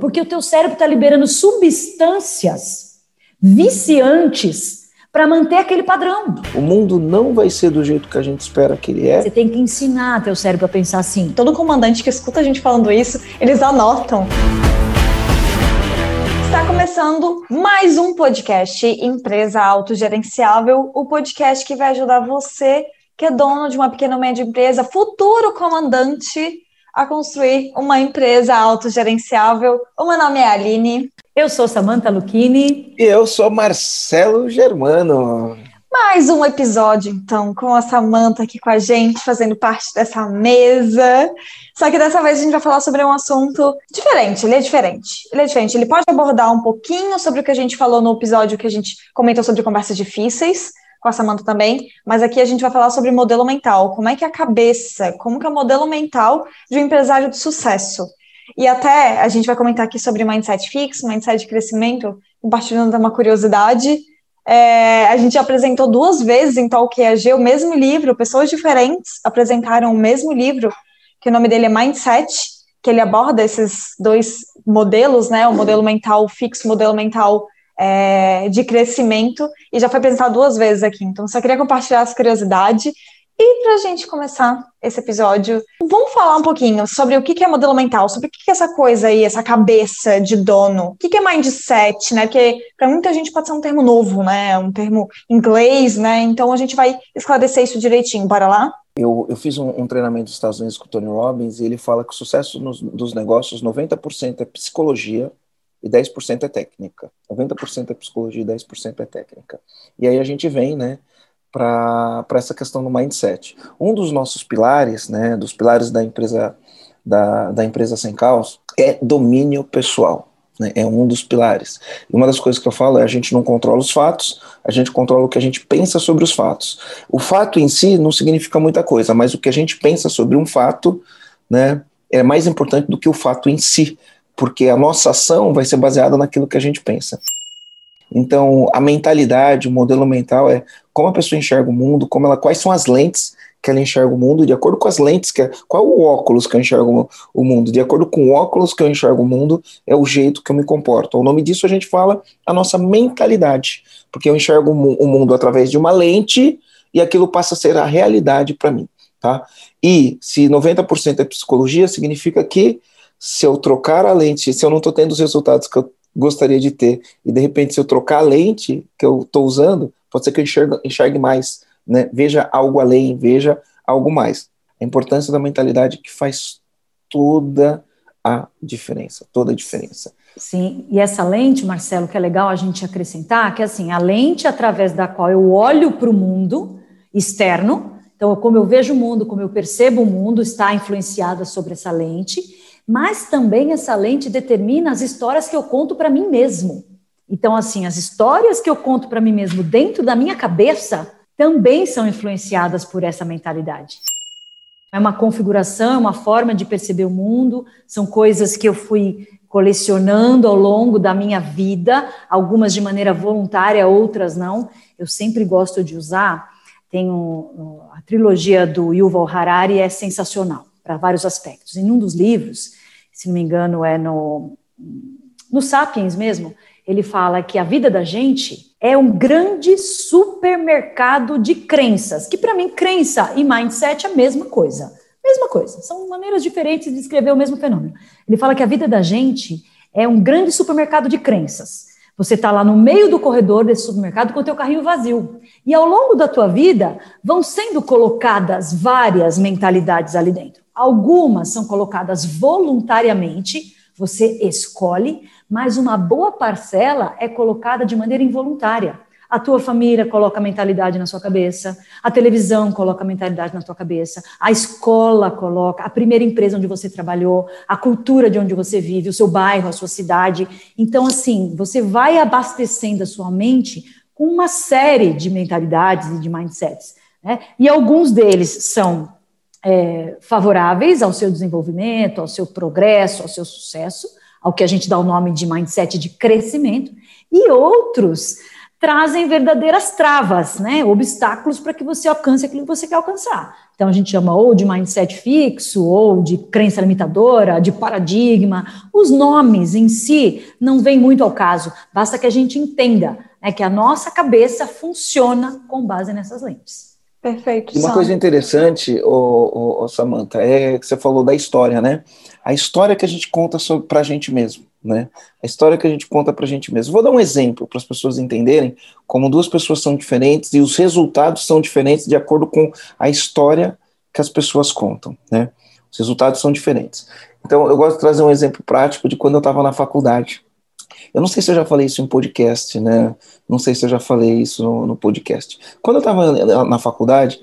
Porque o teu cérebro está liberando substâncias viciantes para manter aquele padrão. O mundo não vai ser do jeito que a gente espera que ele é. Você tem que ensinar teu cérebro a pensar assim. Todo comandante que escuta a gente falando isso, eles anotam. Está começando mais um podcast Empresa Autogerenciável, o podcast que vai ajudar você que é dono de uma pequena ou média empresa, futuro comandante a construir uma empresa autogerenciável. O meu nome é Aline. Eu sou Samantha Lucchini. E eu sou Marcelo Germano. Mais um episódio, então, com a Samantha aqui com a gente, fazendo parte dessa mesa. Só que dessa vez a gente vai falar sobre um assunto diferente. Ele é diferente. Ele é diferente. Ele pode abordar um pouquinho sobre o que a gente falou no episódio que a gente comentou sobre conversas difíceis, com a Samanta também, mas aqui a gente vai falar sobre modelo mental, como é que é a cabeça, como que é o modelo mental de um empresário de sucesso. E até a gente vai comentar aqui sobre mindset fixo, mindset de crescimento, compartilhando uma curiosidade. É, a gente apresentou duas vezes em Talk EAG o mesmo livro, pessoas diferentes apresentaram o mesmo livro, que o nome dele é Mindset, que ele aborda esses dois modelos, né, o modelo mental fixo, o modelo mental é, de crescimento e já foi apresentado duas vezes aqui. Então, só queria compartilhar essa curiosidade. E para a gente começar esse episódio, vamos falar um pouquinho sobre o que é modelo mental, sobre o que é essa coisa aí, essa cabeça de dono. O que é mindset, né? Porque para muita gente pode ser um termo novo, né? Um termo inglês, né? Então a gente vai esclarecer isso direitinho. Bora lá? Eu, eu fiz um, um treinamento nos Estados Unidos com o Tony Robbins e ele fala que o sucesso nos, dos negócios, 90% é psicologia, e 10% é técnica. 90% é psicologia e 10% é técnica. E aí a gente vem, né, para essa questão do mindset. Um dos nossos pilares, né, dos pilares da empresa da, da empresa sem caos é domínio pessoal. Né, é um dos pilares. E uma das coisas que eu falo é a gente não controla os fatos, a gente controla o que a gente pensa sobre os fatos. O fato em si não significa muita coisa, mas o que a gente pensa sobre um fato, né, é mais importante do que o fato em si porque a nossa ação vai ser baseada naquilo que a gente pensa. Então, a mentalidade, o modelo mental é como a pessoa enxerga o mundo, como ela, quais são as lentes que ela enxerga o mundo, de acordo com as lentes que qual é o óculos que eu enxergo o mundo, de acordo com o óculos que eu enxergo o mundo, é o jeito que eu me comporto. O nome disso a gente fala a nossa mentalidade, porque eu enxergo o mundo através de uma lente e aquilo passa a ser a realidade para mim, tá? E se 90% é psicologia, significa que se eu trocar a lente, se eu não estou tendo os resultados que eu gostaria de ter, e de repente se eu trocar a lente que eu estou usando, pode ser que eu enxergue, enxergue mais, né? veja algo além, veja algo mais. A importância da mentalidade que faz toda a diferença, toda a diferença. Sim, e essa lente, Marcelo, que é legal a gente acrescentar, que é assim, a lente através da qual eu olho para o mundo externo, então como eu vejo o mundo, como eu percebo o mundo, está influenciada sobre essa lente, mas também essa lente determina as histórias que eu conto para mim mesmo. Então, assim, as histórias que eu conto para mim mesmo dentro da minha cabeça também são influenciadas por essa mentalidade. É uma configuração, é uma forma de perceber o mundo, são coisas que eu fui colecionando ao longo da minha vida, algumas de maneira voluntária, outras não. Eu sempre gosto de usar, tem a trilogia do Yuval Harari é sensacional para vários aspectos. Em um dos livros, se não me engano, é no, no Sapiens mesmo, ele fala que a vida da gente é um grande supermercado de crenças, que para mim, crença e mindset é a mesma coisa. Mesma coisa, são maneiras diferentes de descrever o mesmo fenômeno. Ele fala que a vida da gente é um grande supermercado de crenças. Você está lá no meio do corredor desse supermercado com o teu carrinho vazio. E ao longo da tua vida vão sendo colocadas várias mentalidades ali dentro. Algumas são colocadas voluntariamente, você escolhe, mas uma boa parcela é colocada de maneira involuntária. A tua família coloca a mentalidade na sua cabeça, a televisão coloca a mentalidade na tua cabeça, a escola coloca, a primeira empresa onde você trabalhou, a cultura de onde você vive, o seu bairro, a sua cidade. Então, assim, você vai abastecendo a sua mente com uma série de mentalidades e de mindsets. Né? E alguns deles são é, favoráveis ao seu desenvolvimento, ao seu progresso, ao seu sucesso, ao que a gente dá o nome de mindset de crescimento, e outros trazem verdadeiras travas, né, obstáculos para que você alcance aquilo que você quer alcançar. Então a gente chama ou de mindset fixo, ou de crença limitadora, de paradigma. Os nomes em si não vêm muito ao caso, basta que a gente entenda né, que a nossa cabeça funciona com base nessas lentes. Perfeito. Uma coisa interessante, ô, ô, ô, Samantha, é que você falou da história, né? A história que a gente conta para a gente mesmo, né? A história que a gente conta para a gente mesmo. Vou dar um exemplo para as pessoas entenderem como duas pessoas são diferentes e os resultados são diferentes de acordo com a história que as pessoas contam, né? Os resultados são diferentes. Então, eu gosto de trazer um exemplo prático de quando eu estava na faculdade. Eu não sei se eu já falei isso em podcast, né? Não sei se eu já falei isso no, no podcast. Quando eu estava na faculdade,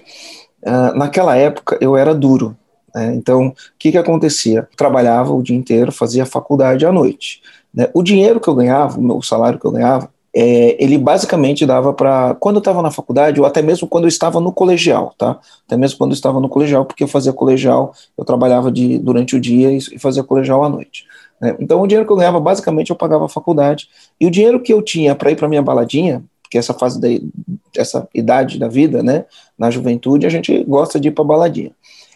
uh, naquela época eu era duro. Né? Então, o que, que acontecia? trabalhava o dia inteiro, fazia faculdade à noite. Né? O dinheiro que eu ganhava, o salário que eu ganhava, é, ele basicamente dava para quando eu estava na faculdade ou até mesmo quando eu estava no colegial, tá? Até mesmo quando eu estava no colegial, porque eu fazia colegial, eu trabalhava de, durante o dia e fazia colegial à noite. Né? Então, o dinheiro que eu ganhava, basicamente, eu pagava a faculdade. E o dinheiro que eu tinha para ir para minha baladinha, que essa fase da essa idade da vida, né, na juventude, a gente gosta de ir para baladinha.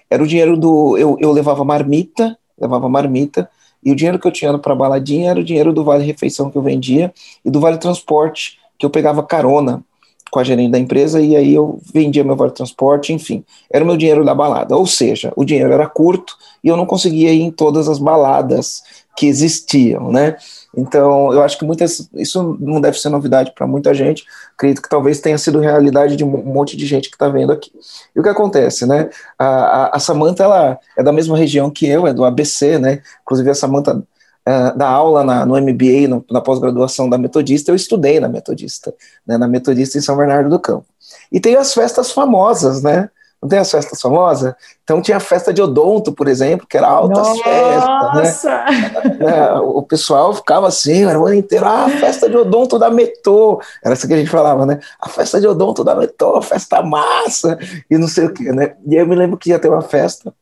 Era o dinheiro do eu, eu levava marmita, levava marmita, e o dinheiro que eu tinha para baladinha era o dinheiro do vale refeição que eu vendia e do vale transporte que eu pegava carona com a gerente da empresa e aí eu vendia meu vale transporte, enfim, era o meu dinheiro da balada. Ou seja, o dinheiro era curto e eu não conseguia ir em todas as baladas que existiam, né? Então, eu acho que muitas, isso não deve ser novidade para muita gente. Acredito que talvez tenha sido realidade de um monte de gente que está vendo aqui. E o que acontece, né? A, a, a Samanta, ela é da mesma região que eu, é do ABC, né? Inclusive, a Samanta uh, dá aula na, no MBA, no, na pós-graduação da Metodista. Eu estudei na Metodista, né? Na Metodista em São Bernardo do Campo. E tem as festas famosas, né? Não tem as festas famosas? Então tinha a festa de odonto, por exemplo, que era altas Nossa! festas, né? É, o pessoal ficava assim, era o ano inteiro, ah, a festa de odonto da Metô. Era isso que a gente falava, né? A festa de odonto da Metô, festa massa, e não sei o quê, né? E aí eu me lembro que ia ter uma festa,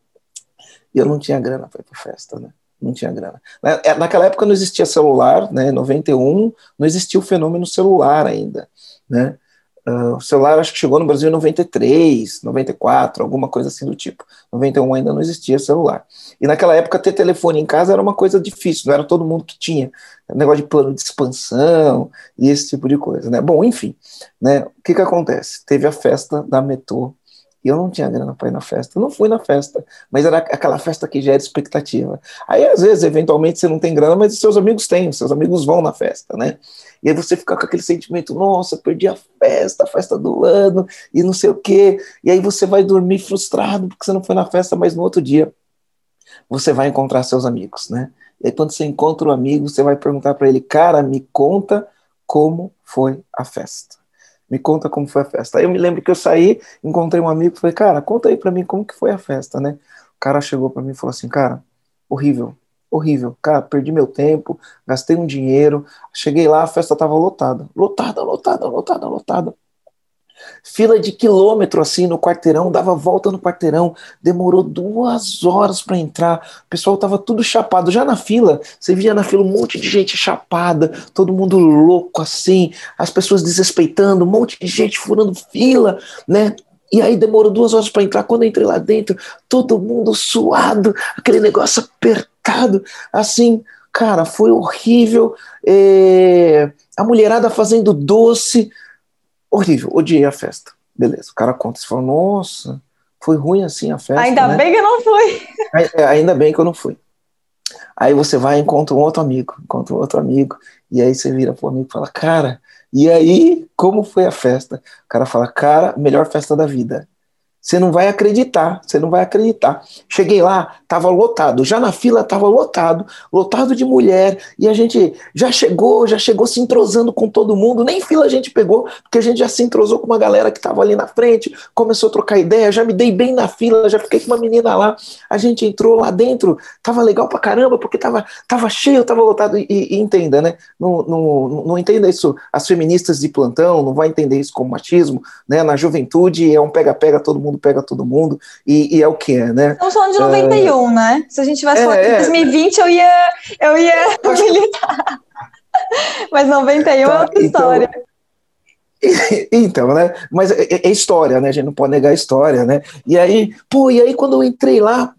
e eu não tinha grana para ir para festa, né? Não tinha grana. É, naquela época não existia celular, né? 91, não existia o fenômeno celular ainda, né? Uh, o celular acho que chegou no Brasil em 93, 94, alguma coisa assim do tipo. 91 ainda não existia celular. E naquela época ter telefone em casa era uma coisa difícil, não era todo mundo que tinha. Negócio de plano de expansão e esse tipo de coisa, né? Bom, enfim, né? O que que acontece? Teve a festa da Metrô e eu não tinha grana para ir na festa. Eu não fui na festa, mas era aquela festa que gera expectativa. Aí, às vezes, eventualmente, você não tem grana, mas os seus amigos têm, os seus amigos vão na festa, né? E aí você fica com aquele sentimento, nossa, perdi a festa, a festa do ano, e não sei o quê. E aí você vai dormir frustrado porque você não foi na festa, mas no outro dia você vai encontrar seus amigos, né? E aí quando você encontra o um amigo, você vai perguntar para ele, cara, me conta como foi a festa. Me conta como foi a festa. Aí eu me lembro que eu saí, encontrei um amigo, falei, cara, conta aí para mim como que foi a festa, né? O cara chegou para mim e falou assim, cara, horrível, horrível. Cara, perdi meu tempo, gastei um dinheiro, cheguei lá, a festa tava lotada, lotada, lotada, lotada, lotada. Fila de quilômetro assim no quarteirão, dava volta no quarteirão, demorou duas horas para entrar. O pessoal tava tudo chapado. Já na fila, você via na fila um monte de gente chapada, todo mundo louco assim, as pessoas desrespeitando, um monte de gente furando fila, né? E aí demorou duas horas para entrar. Quando eu entrei lá dentro, todo mundo suado, aquele negócio apertado, assim, cara, foi horrível. É... A mulherada fazendo doce, Horrível, odiei a festa. Beleza, o cara conta, você fala, nossa, foi ruim assim a festa. Ainda né? bem que eu não fui. É, ainda bem que eu não fui. Aí você vai e encontra um outro amigo, encontra um outro amigo, e aí você vira pro amigo e fala, cara, e aí, como foi a festa? O cara fala, cara, melhor festa da vida. Você não vai acreditar, você não vai acreditar. Cheguei lá, tava lotado, já na fila tava lotado, lotado de mulher, e a gente já chegou, já chegou se entrosando com todo mundo, nem fila a gente pegou, porque a gente já se entrosou com uma galera que tava ali na frente, começou a trocar ideia, já me dei bem na fila, já fiquei com uma menina lá, a gente entrou lá dentro, tava legal pra caramba, porque tava, tava cheio, tava lotado, e, e entenda, né, não, não, não entenda isso, as feministas de plantão, não vai entender isso como machismo, né, na juventude é um pega-pega, todo mundo mundo pega todo mundo, e, e é o que é, né? Estamos falando de 91, é... né? Se a gente tivesse é, falado é, 2020, eu ia, eu ia militar. Mas 91 tá, é outra então, história. Então, né? Mas é, é, história, né? A gente não pode negar a história, né? E aí, pô, e aí quando eu entrei lá,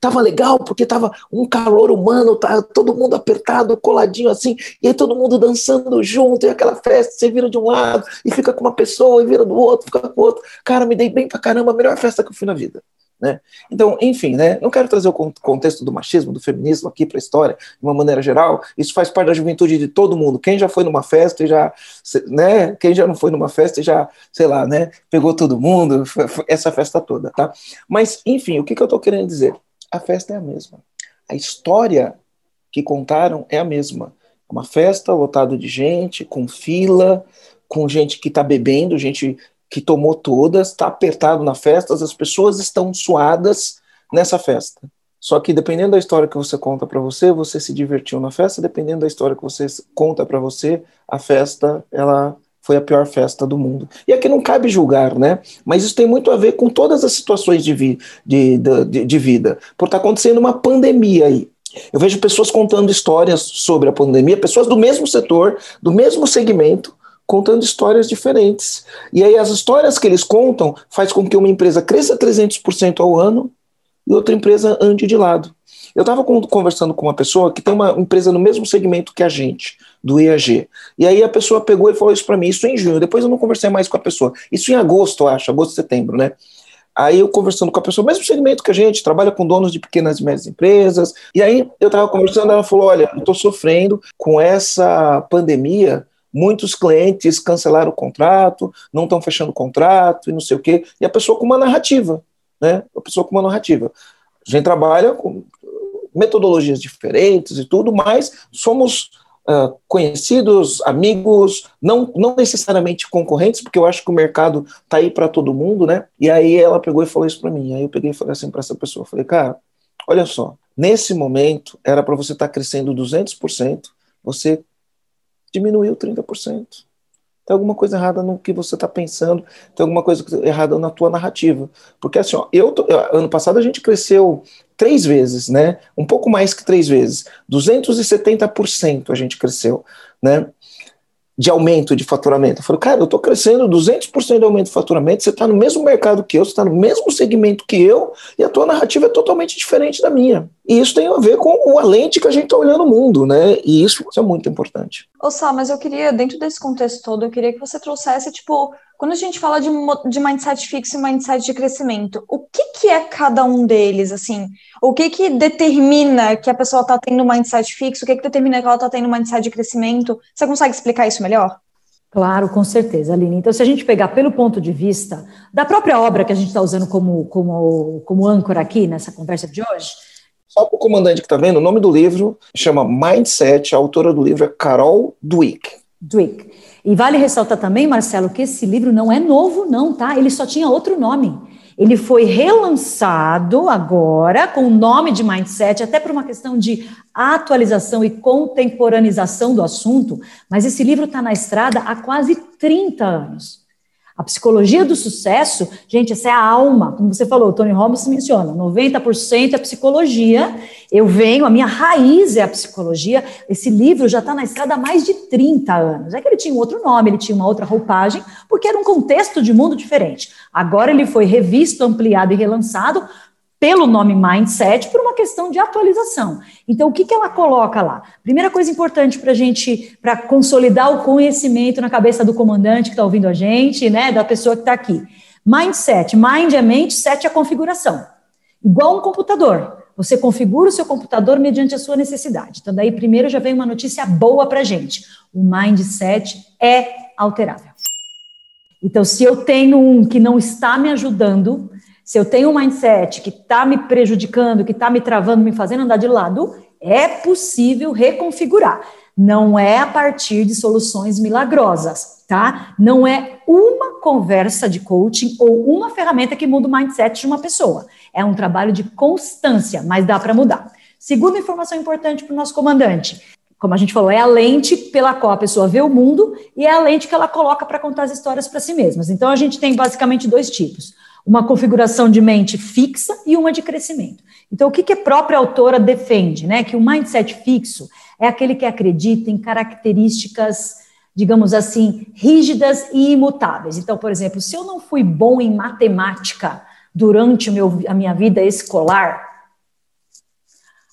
Tava legal porque tava um calor humano, tá todo mundo apertado, coladinho assim, e aí todo mundo dançando junto, e aquela festa, você vira de um lado e fica com uma pessoa, e vira do outro, fica com o outro. Cara, me dei bem pra caramba, a melhor festa que eu fui na vida. Né? Então, enfim, né? não quero trazer o contexto do machismo, do feminismo aqui para a história, de uma maneira geral. Isso faz parte da juventude de todo mundo. Quem já foi numa festa e já, né? Quem já não foi numa festa e já, sei lá, né? Pegou todo mundo, essa festa toda, tá? Mas, enfim, o que, que eu estou querendo dizer? A festa é a mesma. A história que contaram é a mesma. Uma festa lotada de gente, com fila, com gente que está bebendo, gente que tomou todas, está apertado na festa, as pessoas estão suadas nessa festa. Só que dependendo da história que você conta para você, você se divertiu na festa, dependendo da história que você conta para você, a festa ela foi a pior festa do mundo. E aqui não cabe julgar, né? Mas isso tem muito a ver com todas as situações de, vi, de, de, de vida. Por estar tá acontecendo uma pandemia aí. Eu vejo pessoas contando histórias sobre a pandemia, pessoas do mesmo setor, do mesmo segmento, contando histórias diferentes. E aí as histórias que eles contam faz com que uma empresa cresça 300% ao ano e outra empresa ande de lado. Eu estava conversando com uma pessoa que tem uma empresa no mesmo segmento que a gente, do EAG. E aí a pessoa pegou e falou isso para mim, isso em junho. Depois eu não conversei mais com a pessoa. Isso em agosto, acho, agosto, setembro, né? Aí eu conversando com a pessoa, mesmo segmento que a gente, trabalha com donos de pequenas e médias empresas. E aí eu estava conversando, ela falou: Olha, eu estou sofrendo com essa pandemia. Muitos clientes cancelaram o contrato, não estão fechando o contrato e não sei o quê. E a pessoa com uma narrativa, né? A pessoa com uma narrativa. A gente trabalha com metodologias diferentes e tudo, mas somos uh, conhecidos, amigos, não, não necessariamente concorrentes, porque eu acho que o mercado está aí para todo mundo, né? E aí ela pegou e falou isso para mim. Aí eu peguei e falei assim para essa pessoa, falei, cara, olha só, nesse momento era para você estar tá crescendo 200%, você diminuiu 30%. Tem alguma coisa errada no que você está pensando, tem alguma coisa errada na tua narrativa. Porque assim, ó, eu, tô, ano passado a gente cresceu três vezes, né? Um pouco mais que três vezes. 270% a gente cresceu, né? De aumento de faturamento. Eu falei, cara, eu estou crescendo 200% de aumento de faturamento, você está no mesmo mercado que eu, você está no mesmo segmento que eu, e a tua narrativa é totalmente diferente da minha. E isso tem a ver com a lente que a gente está olhando o mundo, né? E isso, isso é muito importante. Ô, Sá, mas eu queria, dentro desse contexto todo, eu queria que você trouxesse, tipo, quando a gente fala de, de mindset fixo e mindset de crescimento, o que, que é cada um deles, assim? O que que determina que a pessoa está tendo mindset fixo? O que que determina que ela está tendo mindset de crescimento? Você consegue explicar isso melhor? Claro, com certeza, Aline. Então, se a gente pegar pelo ponto de vista da própria obra que a gente está usando como, como, como âncora aqui nessa conversa de hoje, só para o comandante que está vendo, o nome do livro chama Mindset, a autora do livro é Carol Dweck. Dweck. E vale ressaltar também, Marcelo, que esse livro não é novo, não, tá? Ele só tinha outro nome. Ele foi relançado agora com o nome de Mindset, até por uma questão de atualização e contemporanização do assunto, mas esse livro está na estrada há quase 30 anos. A psicologia do sucesso, gente, essa é a alma. Como você falou, o Tony Robbins menciona, 90% é psicologia. Eu venho, a minha raiz é a psicologia. Esse livro já está na estrada há mais de 30 anos. É que ele tinha um outro nome, ele tinha uma outra roupagem, porque era um contexto de mundo diferente. Agora ele foi revisto, ampliado e relançado pelo nome Mindset por uma questão de atualização. Então, o que, que ela coloca lá? Primeira coisa importante para a gente, para consolidar o conhecimento na cabeça do comandante que está ouvindo a gente, né, da pessoa que está aqui. Mindset, mind é mente, set é configuração. Igual um computador. Você configura o seu computador mediante a sua necessidade. Então, daí, primeiro já vem uma notícia boa para a gente. O mindset é alterável. Então, se eu tenho um que não está me ajudando, se eu tenho um mindset que está me prejudicando, que está me travando, me fazendo andar de lado, é possível reconfigurar. Não é a partir de soluções milagrosas, tá? Não é uma conversa de coaching ou uma ferramenta que muda o mindset de uma pessoa. É um trabalho de constância, mas dá para mudar. Segunda informação importante para o nosso comandante: como a gente falou, é a lente pela qual a pessoa vê o mundo e é a lente que ela coloca para contar as histórias para si mesmas. Então, a gente tem basicamente dois tipos uma configuração de mente fixa e uma de crescimento. Então, o que, que a própria autora defende? Né? Que o mindset fixo é aquele que acredita em características digamos assim, rígidas e imutáveis. Então, por exemplo, se eu não fui bom em matemática durante meu, a minha vida escolar,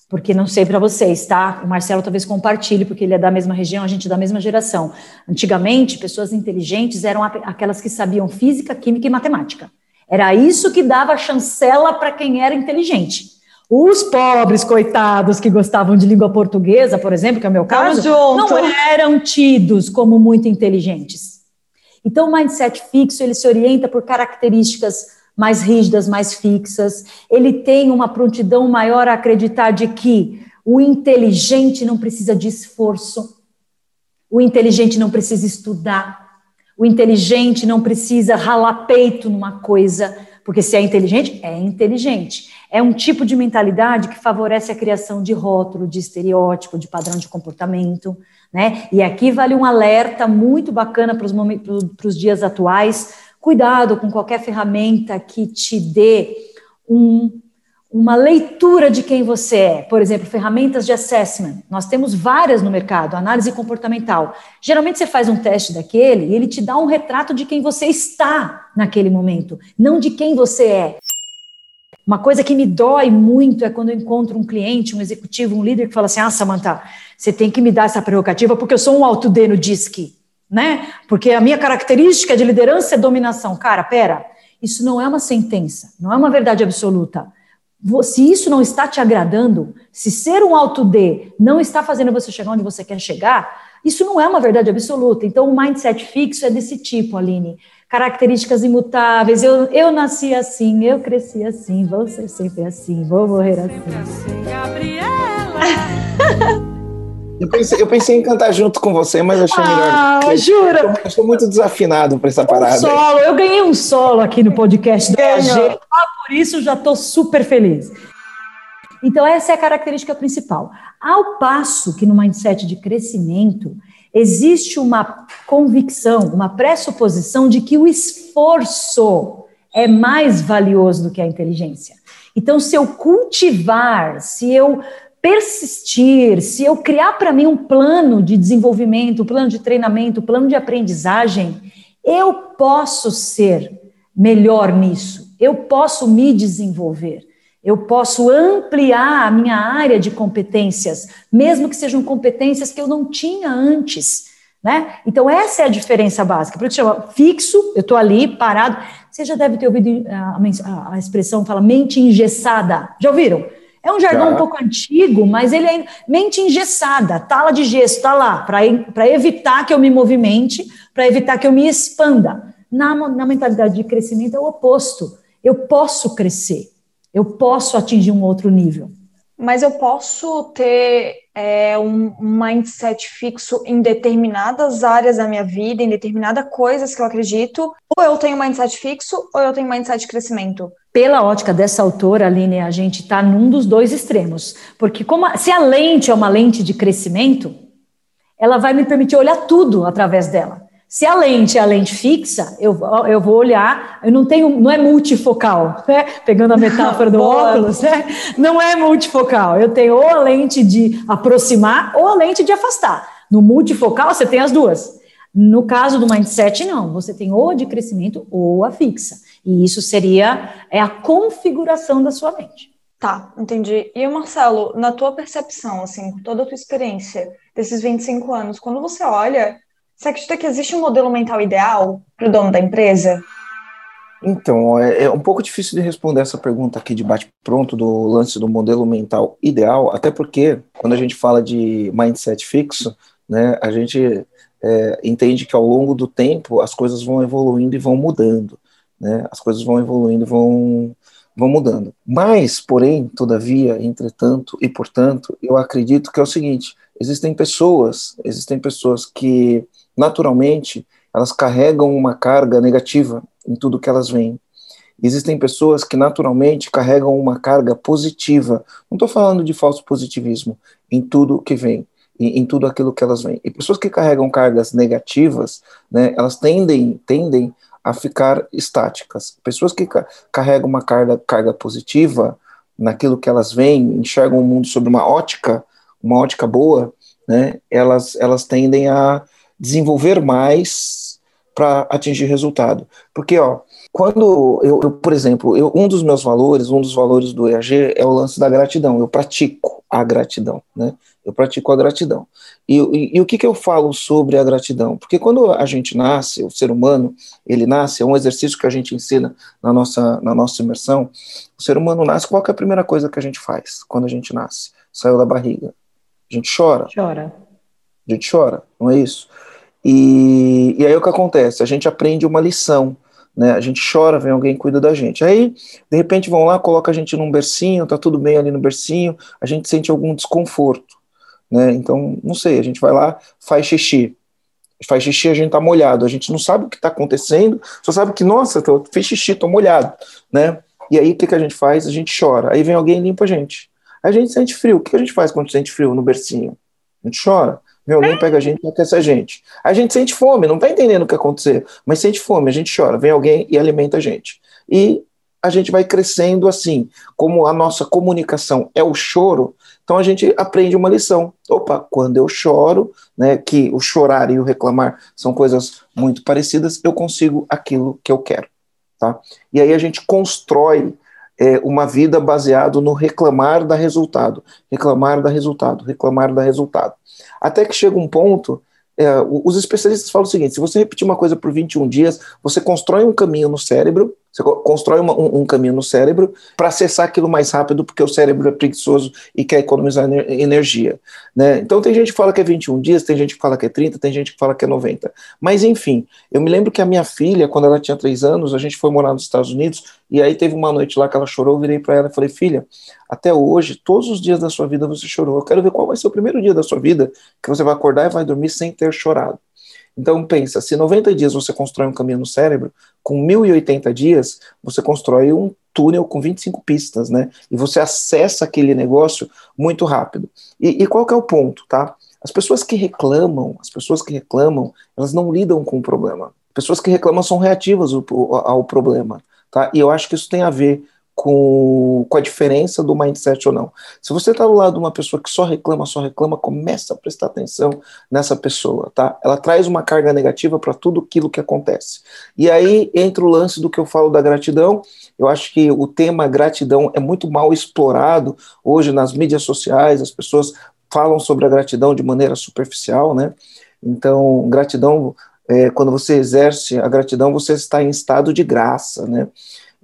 porque não sei para vocês, tá? O Marcelo talvez compartilhe, porque ele é da mesma região, a gente é da mesma geração. Antigamente, pessoas inteligentes eram aquelas que sabiam física, química e matemática. Era isso que dava chancela para quem era inteligente. Os pobres, coitados, que gostavam de língua portuguesa, por exemplo, que é o meu caso, não eram tidos como muito inteligentes. Então, o mindset fixo, ele se orienta por características mais rígidas, mais fixas. Ele tem uma prontidão maior a acreditar de que o inteligente não precisa de esforço, o inteligente não precisa estudar, o inteligente não precisa ralar peito numa coisa, porque se é inteligente, é inteligente. É um tipo de mentalidade que favorece a criação de rótulo, de estereótipo, de padrão de comportamento, né? E aqui vale um alerta muito bacana para os dias atuais, Cuidado com qualquer ferramenta que te dê um, uma leitura de quem você é. Por exemplo, ferramentas de assessment. Nós temos várias no mercado, análise comportamental. Geralmente você faz um teste daquele e ele te dá um retrato de quem você está naquele momento, não de quem você é. Uma coisa que me dói muito é quando eu encontro um cliente, um executivo, um líder que fala assim: Ah, Samantha, você tem que me dar essa prerrogativa porque eu sou um alto D no DISC né? Porque a minha característica de liderança é dominação. Cara, pera, isso não é uma sentença, não é uma verdade absoluta. Se isso não está te agradando, se ser um alto D não está fazendo você chegar onde você quer chegar, isso não é uma verdade absoluta. Então, o mindset fixo é desse tipo, Aline. Características imutáveis. Eu, eu nasci assim, eu cresci assim, vou ser sempre assim, vou morrer assim. Sempre assim, Gabriela. Eu pensei, eu pensei em cantar junto com você, mas achei ah, melhor. jura? Eu estou muito desafinado para essa parada. Um solo, eu ganhei um solo aqui no podcast do AG, ah, por isso já estou super feliz. Então, essa é a característica principal. Ao passo que no mindset de crescimento, existe uma convicção, uma pressuposição de que o esforço é mais valioso do que a inteligência. Então, se eu cultivar, se eu persistir, se eu criar para mim um plano de desenvolvimento, um plano de treinamento, um plano de aprendizagem, eu posso ser melhor nisso, eu posso me desenvolver, eu posso ampliar a minha área de competências, mesmo que sejam competências que eu não tinha antes. Né? Então, essa é a diferença básica. Por isso chama fixo, eu estou ali, parado. Você já deve ter ouvido a, a, a expressão fala mente engessada. Já ouviram? É um jargão tá. um pouco antigo, mas ele é mente engessada, tala de gesso, está lá, para evitar que eu me movimente, para evitar que eu me expanda. Na, na mentalidade de crescimento é o oposto. Eu posso crescer, eu posso atingir um outro nível. Mas eu posso ter é, um mindset fixo em determinadas áreas da minha vida, em determinadas coisas que eu acredito, ou eu tenho mindset fixo, ou eu tenho mindset de crescimento pela ótica dessa autora, Aline, a gente está num dos dois extremos. Porque como a, se a lente é uma lente de crescimento, ela vai me permitir olhar tudo através dela. Se a lente é a lente fixa, eu, eu vou olhar, eu não tenho, não é multifocal, né? Pegando a metáfora do óculos, né? Não é multifocal. Eu tenho ou a lente de aproximar ou a lente de afastar. No multifocal, você tem as duas. No caso do mindset, não. Você tem ou a de crescimento ou a fixa. E isso seria é a configuração da sua mente. Tá, entendi. E Marcelo, na tua percepção, assim, com toda a tua experiência desses 25 anos, quando você olha, você acredita que existe um modelo mental ideal para o dono da empresa? Então, é, é, um pouco difícil de responder essa pergunta aqui de bate-pronto do lance do modelo mental ideal, até porque quando a gente fala de mindset fixo, né, a gente é, entende que ao longo do tempo as coisas vão evoluindo e vão mudando né? As coisas vão evoluindo, vão vão mudando. Mas, porém, todavia, entretanto e portanto, eu acredito que é o seguinte: existem pessoas, existem pessoas que naturalmente elas carregam uma carga negativa em tudo que elas veem. Existem pessoas que naturalmente carregam uma carga positiva. Não estou falando de falso positivismo em tudo que vem, em, tudo aquilo que elas veem. E pessoas que carregam cargas negativas, né, elas tendem, tendem a ficar estáticas. Pessoas que carregam uma carga, carga positiva naquilo que elas veem, enxergam o mundo sobre uma ótica, uma ótica boa, né, elas, elas tendem a, desenvolver mais para atingir resultado. Porque, ó, quando eu, eu por exemplo, eu, um dos meus valores, um dos valores do EAG é o lance da gratidão. Eu pratico a gratidão, né? Eu pratico a gratidão. E, e, e, o que, que eu falo sobre a gratidão? Porque quando a gente nasce, o ser humano, ele nasce, é um exercício que a gente ensina na nossa, na nossa imersão. O ser humano nasce, qual é a primeira coisa que a gente faz quando a gente nasce? Saiu da barriga. A gente chora. Chora. A gente chora, não é isso? E, e aí o que acontece? A gente aprende uma lição. Né? A gente chora, vem alguém cuida da gente. Aí, de repente, vão lá, coloca a gente num bercinho, tá tudo bem ali no bercinho, a gente sente algum desconforto. Né? Então, não sei, a gente vai lá, faz xixi. Faz xixi, a gente tá molhado, a gente não sabe o que está acontecendo, só sabe que, nossa, tô, fiz xixi, tô molhado, né? E aí, o que, que a gente faz? A gente chora. Aí vem alguém e limpa a gente. A gente sente frio. O que a gente faz quando sente frio no bercinho? A gente chora. Vem alguém, pega a gente e aquece a gente. A gente sente fome, não tá entendendo o que aconteceu, mas sente fome, a gente chora. Vem alguém e alimenta a gente. E a gente vai crescendo assim. Como a nossa comunicação é o choro, então a gente aprende uma lição. Opa, quando eu choro, né, que o chorar e o reclamar são coisas muito parecidas, eu consigo aquilo que eu quero, tá? E aí a gente constrói é, uma vida baseado no reclamar da resultado, reclamar da resultado, reclamar da resultado. Até que chega um ponto é, os especialistas falam o seguinte: se você repetir uma coisa por 21 dias, você constrói um caminho no cérebro você constrói uma, um, um, caminho no cérebro para acessar aquilo mais rápido, porque o cérebro é preguiçoso e quer economizar energia. Né? Então tem gente que fala que é 21 dias, tem gente que fala que é 30, tem gente que fala que é 90. Mas enfim, eu me lembro que a minha filha, quando ela tinha 3 anos, a gente foi morar nos Estados Unidos, e aí teve uma noite lá que ela chorou, eu virei para ela e falei, filha, até hoje, todos os dias da sua vida você chorou. Eu quero ver qual vai ser o primeiro dia da sua vida que você vai acordar e vai dormir sem ter chorado. Então pensa, se 90 dias você constrói um caminho no cérebro, com 1080 dias você constrói um túnel com 25 pistas, né? E você acessa aquele negócio muito rápido. E, e qual que é o ponto, tá? As pessoas que reclamam, as pessoas que reclamam, elas não lidam com o problema. Pessoas que reclamam são reativas ao, ao problema, tá? E eu acho que isso tem a ver com, com a diferença do mindset ou não. Se você está do lado de uma pessoa que só reclama, só reclama, começa a prestar atenção nessa pessoa, tá? Ela traz uma carga negativa para tudo aquilo que acontece. E aí entra o lance do que eu falo da gratidão. Eu acho que o tema gratidão é muito mal explorado hoje nas mídias sociais, as pessoas falam sobre a gratidão de maneira superficial, né? Então, gratidão, é, quando você exerce a gratidão, você está em estado de graça, né?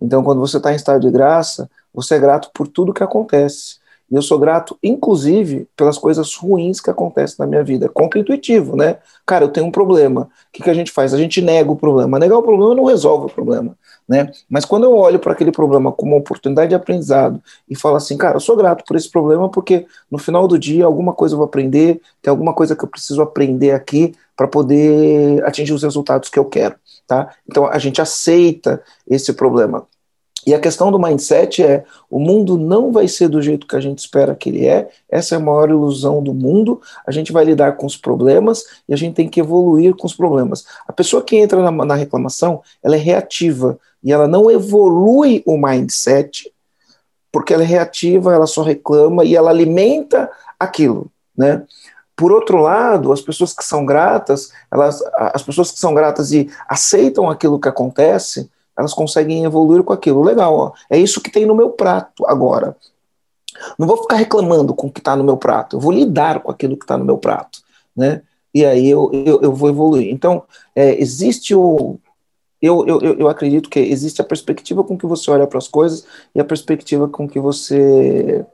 Então, quando você está em estado de graça, você é grato por tudo que acontece. E eu sou grato, inclusive, pelas coisas ruins que acontecem na minha vida. Contra-intuitivo, né? Cara, eu tenho um problema. O que, que a gente faz? A gente nega o problema. Negar o problema não resolve o problema, né? Mas quando eu olho para aquele problema como uma oportunidade de aprendizado e falo assim, cara, eu sou grato por esse problema porque no final do dia alguma coisa eu vou aprender, tem alguma coisa que eu preciso aprender aqui para poder atingir os resultados que eu quero. Tá? Então a gente aceita esse problema. E a questão do mindset é: o mundo não vai ser do jeito que a gente espera que ele é, essa é a maior ilusão do mundo. A gente vai lidar com os problemas e a gente tem que evoluir com os problemas. A pessoa que entra na, na reclamação, ela é reativa e ela não evolui o mindset, porque ela é reativa, ela só reclama e ela alimenta aquilo. Né? Por outro lado, as pessoas que são gratas, elas, as pessoas que são gratas e aceitam aquilo que acontece, elas conseguem evoluir com aquilo. Legal, ó, é isso que tem no meu prato agora. Não vou ficar reclamando com o que está no meu prato, eu vou lidar com aquilo que está no meu prato, né? E aí eu, eu, eu vou evoluir. Então, é, existe o. Eu, eu, eu acredito que existe a perspectiva com que você olha para as coisas e a perspectiva com que você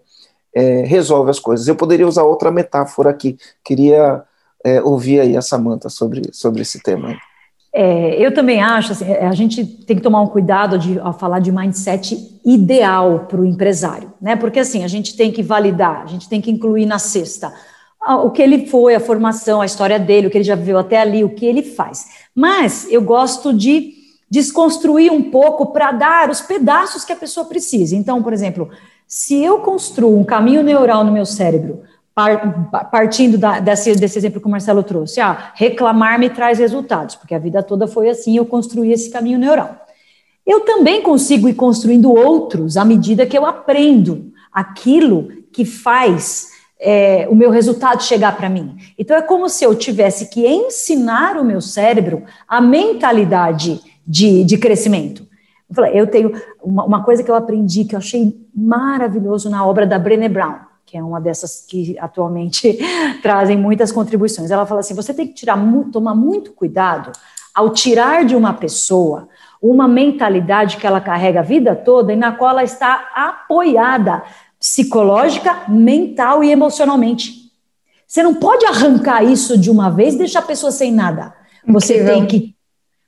é, resolve as coisas. Eu poderia usar outra metáfora aqui. Queria é, ouvir aí a Samanta sobre, sobre esse tema. É, eu também acho, assim, a gente tem que tomar um cuidado de, ao falar de mindset ideal para o empresário, né? Porque assim, a gente tem que validar, a gente tem que incluir na cesta o que ele foi, a formação, a história dele, o que ele já viveu até ali, o que ele faz. Mas eu gosto de desconstruir um pouco para dar os pedaços que a pessoa precisa. Então, por exemplo, se eu construo um caminho neural no meu cérebro, partindo da, desse, desse exemplo que o Marcelo trouxe, ah, reclamar me traz resultados, porque a vida toda foi assim, eu construí esse caminho neural. Eu também consigo ir construindo outros à medida que eu aprendo aquilo que faz é, o meu resultado chegar para mim. Então é como se eu tivesse que ensinar o meu cérebro a mentalidade de, de crescimento. Eu, falei, eu tenho uma, uma, coisa que eu aprendi que eu achei maravilhoso na obra da Brené Brown, que é uma dessas que atualmente trazem muitas contribuições. Ela fala assim: você tem que tirar, tomar muito cuidado ao tirar de uma pessoa uma mentalidade que ela carrega a vida toda e na qual ela está apoiada psicológica, mental e emocionalmente. Você não pode arrancar isso de uma vez e deixar a pessoa sem nada. Você Incrível. tem que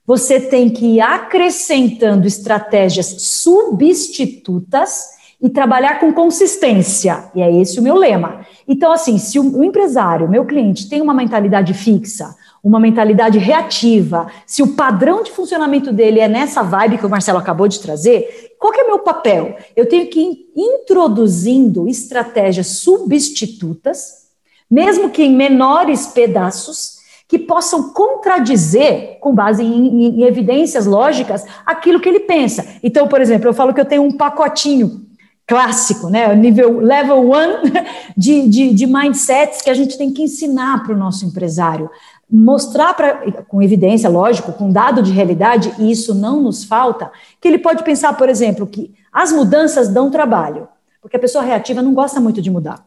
você tem que ir acrescentando estratégias substitutas e trabalhar com consistência. E é esse o meu lema. Então, assim, se o empresário, meu cliente, tem uma mentalidade fixa, uma mentalidade reativa, se o padrão de funcionamento dele é nessa vibe que o Marcelo acabou de trazer, qual é o meu papel? Eu tenho que ir introduzindo estratégias substitutas, mesmo que em menores pedaços, que possam contradizer, com base em, em, em, evidências lógicas, aquilo que ele pensa. Então, por exemplo, eu falo que eu tenho um pacotinho clássico, né? Nível level one de, de, de mindsets que a gente tem que ensinar para o nosso empresário. Mostrar para, com evidência, lógico, com dado de realidade, e isso não nos falta, que ele pode pensar, por exemplo, que as mudanças dão trabalho, porque a pessoa reativa não gosta muito de mudar.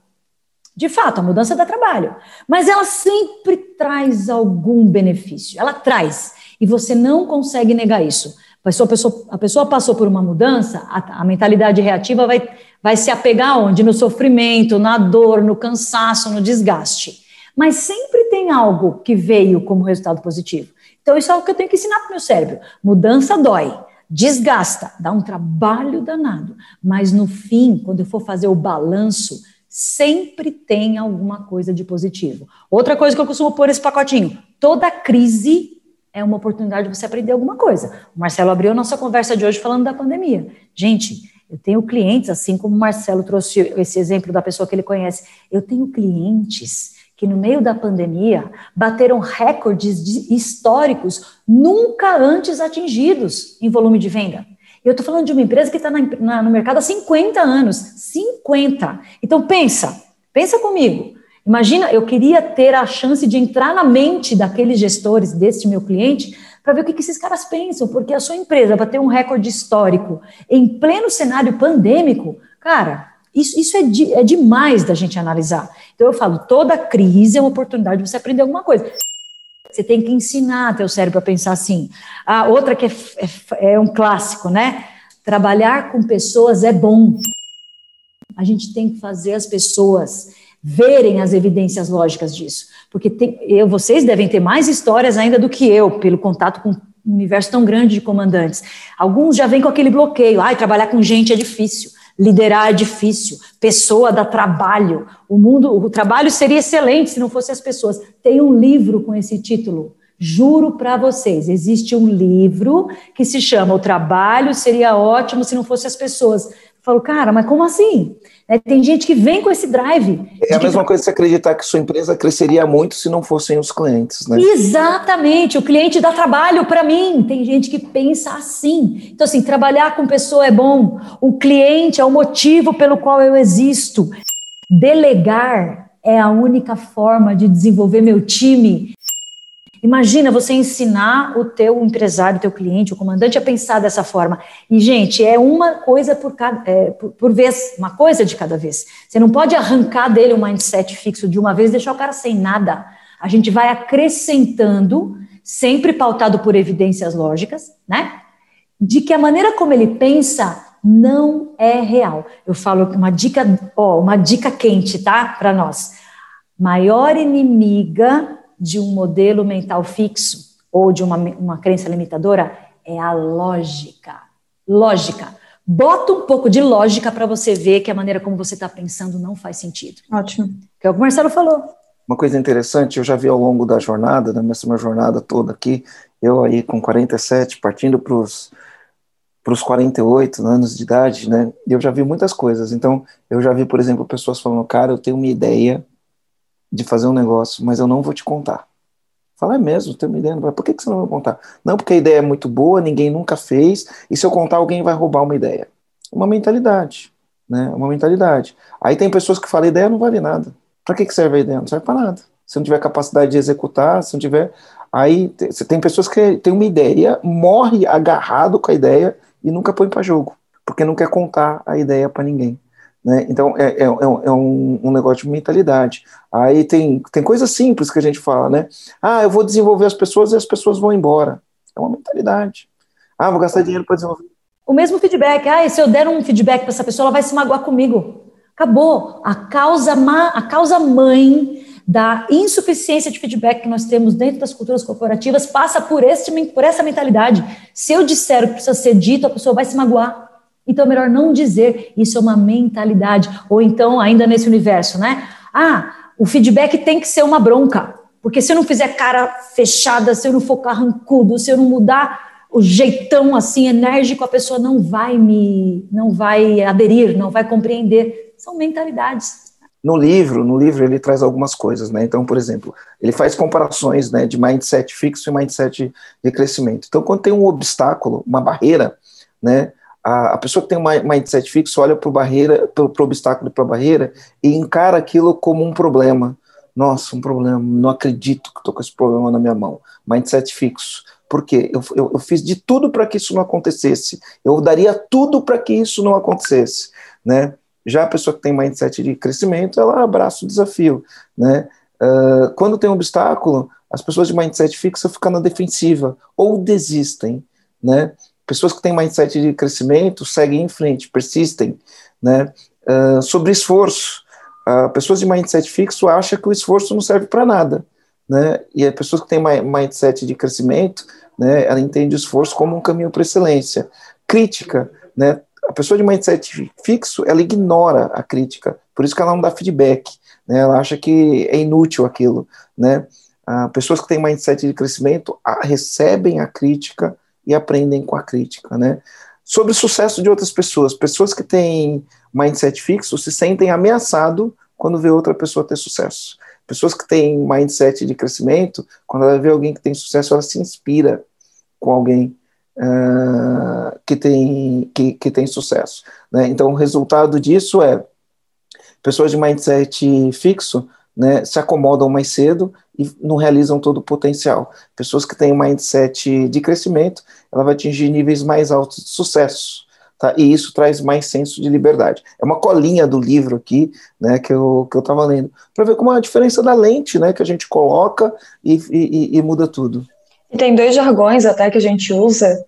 De fato, a mudança dá trabalho, mas ela sempre traz algum benefício. Ela traz, e você não consegue negar isso. A pessoa, a pessoa passou por uma mudança, a, a, mentalidade reativa vai, vai se apegar onde? No sofrimento, na dor, no cansaço, no desgaste. Mas sempre tem algo que veio como resultado positivo. Então, isso é o que eu tenho que ensinar para o meu cérebro. Mudança dói, desgasta, dá um trabalho danado. Mas no fim, quando eu for fazer o balanço, sempre tem alguma coisa de positivo. Outra coisa que eu costumo pôr nesse pacotinho: toda crise é uma oportunidade de você aprender alguma coisa. O Marcelo abriu nossa conversa de hoje falando da pandemia. Gente, eu tenho clientes, assim como o Marcelo trouxe esse exemplo da pessoa que ele conhece, eu tenho clientes que no meio da pandemia bateram recordes históricos nunca antes atingidos em volume de venda. Eu estou falando de uma empresa que está no mercado há 50 anos. 50. Então, pensa, pensa comigo. Imagina, eu queria ter a chance de entrar na mente daqueles gestores deste meu cliente para ver o que, que esses caras pensam, porque a sua empresa vai ter um recorde histórico em pleno cenário pandêmico, cara, isso, isso é, de, é demais da gente analisar. Então eu falo, toda crise é uma oportunidade de você aprender alguma coisa. Você tem que ensinar teu cérebro a pensar assim. A outra que é, é, é um clássico, né? Trabalhar com pessoas é bom. A gente tem que fazer as pessoas verem as evidências lógicas disso. Porque tem, eu, vocês devem ter mais histórias ainda do que eu, pelo contato com um universo tão grande de comandantes. Alguns já vêm com aquele bloqueio. Ai, trabalhar com gente é difícil. Liderar é difícil, pessoa dá trabalho. O mundo, o trabalho seria excelente se não fosse as pessoas. Tem um livro com esse título. Juro para vocês, existe um livro que se chama O Trabalho Seria Ótimo se não fosse as pessoas. Eu falo, cara, mas como assim? É, tem gente que vem com esse drive. É a mesma que... coisa que você acreditar que sua empresa cresceria muito se não fossem os clientes, né? Exatamente, o cliente dá trabalho para mim. Tem gente que pensa assim. Então, assim, trabalhar com pessoa é bom. O cliente é o motivo pelo qual eu existo. Delegar é a única forma de desenvolver meu time Imagina você ensinar o teu empresário, o teu cliente, o comandante a pensar dessa forma. E, gente, é uma coisa por, cada, é, por, por, vez, uma coisa de cada vez. Você não pode arrancar dele um mindset fixo de uma vez e deixar o cara sem nada. A gente vai acrescentando, sempre pautado por evidências lógicas, né? De que a maneira como ele pensa não é real. Eu falo uma dica, ó, uma dica quente, tá? Para nós. Maior inimiga de um modelo mental fixo ou de uma, uma crença limitadora é a lógica. Lógica. Bota um pouco de lógica para você ver que a maneira como você está pensando não faz sentido. Ótimo. Que é o que o Marcelo falou. Uma coisa interessante, eu já vi ao longo da jornada, da minha jornada toda aqui, eu aí com 47, partindo para os para os 48 anos de idade, né? Eu já vi muitas coisas. Então, eu já vi, por exemplo, pessoas falando, cara, eu tenho uma ideia, de fazer um negócio, mas eu não vou te contar. Fala, é mesmo, tem uma ideia, por que, que você não vai contar? Não, porque a ideia é muito boa, ninguém nunca fez, e se eu contar, alguém vai roubar uma ideia. Uma mentalidade, né? Uma mentalidade. Aí tem pessoas que falam, ideia não vale nada. Para que, que serve a ideia? Não serve para nada. Se não tiver capacidade de executar, se não tiver. Aí você tem pessoas que têm uma ideia, morre agarrado com a ideia e nunca põe para jogo, porque não quer contar a ideia para ninguém. Né? Então é, é, é, um, um, negócio de mentalidade. Aí tem, tem coisas simples que a gente fala, né? Ah, eu vou desenvolver as pessoas e as pessoas vão embora. É uma mentalidade. Ah, vou gastar dinheiro para desenvolver. O mesmo feedback. Ah, se eu der um feedback para essa pessoa, ela vai se magoar comigo. Acabou. A causa, a causa mãe da insuficiência de feedback que nós temos dentro das culturas corporativas passa por, este, por essa mentalidade. Se eu disser o que precisa ser dito, a pessoa vai se magoar. Então é melhor não dizer, isso é uma mentalidade. Ou então, ainda nesse universo, né? Ah, o feedback tem que ser uma bronca. Porque se eu não fizer cara fechada, se eu não for carrancudo, se eu não mudar o jeitão assim enérgico, a pessoa não vai me, não vai aderir, não vai compreender. São mentalidades. No livro, no livro ele traz algumas coisas, né? Então, por exemplo, ele faz comparações, né, de mindset fixo e mindset de crescimento. Então, quando tem um obstáculo, uma barreira, né, a, a pessoa que tem um mindset fixo olha para barreira, o obstáculo, para a barreira e encara aquilo como um problema. Nossa, um problema. Não acredito que estou com esse problema na minha mão. Mindset fixo. Porque eu, eu, eu fiz de tudo para que isso não acontecesse. Eu daria tudo para que isso não acontecesse, né? Já a pessoa que tem mindset de crescimento, ela abraça o desafio, né? Uh, quando tem um obstáculo, as pessoas de mindset fixa ficam na defensiva ou desistem, né? Pessoas que têm mindset de crescimento seguem em frente, persistem, né? Uh, sobre esforço, uh, pessoas de mindset fixo acham que o esforço não serve para nada, né? E as pessoas que têm mindset de crescimento, né? Ela entende o esforço como um caminho para excelência. Crítica, né? a pessoa de mindset fixo, ela ignora a crítica, por isso que ela não dá feedback, né? Ela acha que é inútil aquilo, né? Ah, pessoas que têm mindset de crescimento ah, recebem a crítica e aprendem com a crítica, né? Sobre o sucesso de outras pessoas, pessoas que têm mindset fixo se sentem ameaçado quando vê outra pessoa ter sucesso. Pessoas que têm mindset de crescimento, quando ela vê alguém que tem sucesso, ela se inspira com alguém uh, que, tem, que, que tem sucesso. Né? Então, o resultado disso é pessoas de mindset fixo né, se acomodam mais cedo e não realizam todo o potencial. Pessoas que têm mindset de crescimento, ela vai atingir níveis mais altos de sucesso. Tá? E isso traz mais senso de liberdade. É uma colinha do livro aqui, né, que eu que eu estava lendo, para ver como é a diferença da lente, né, que a gente coloca e, e, e muda tudo. E tem dois jargões até que a gente usa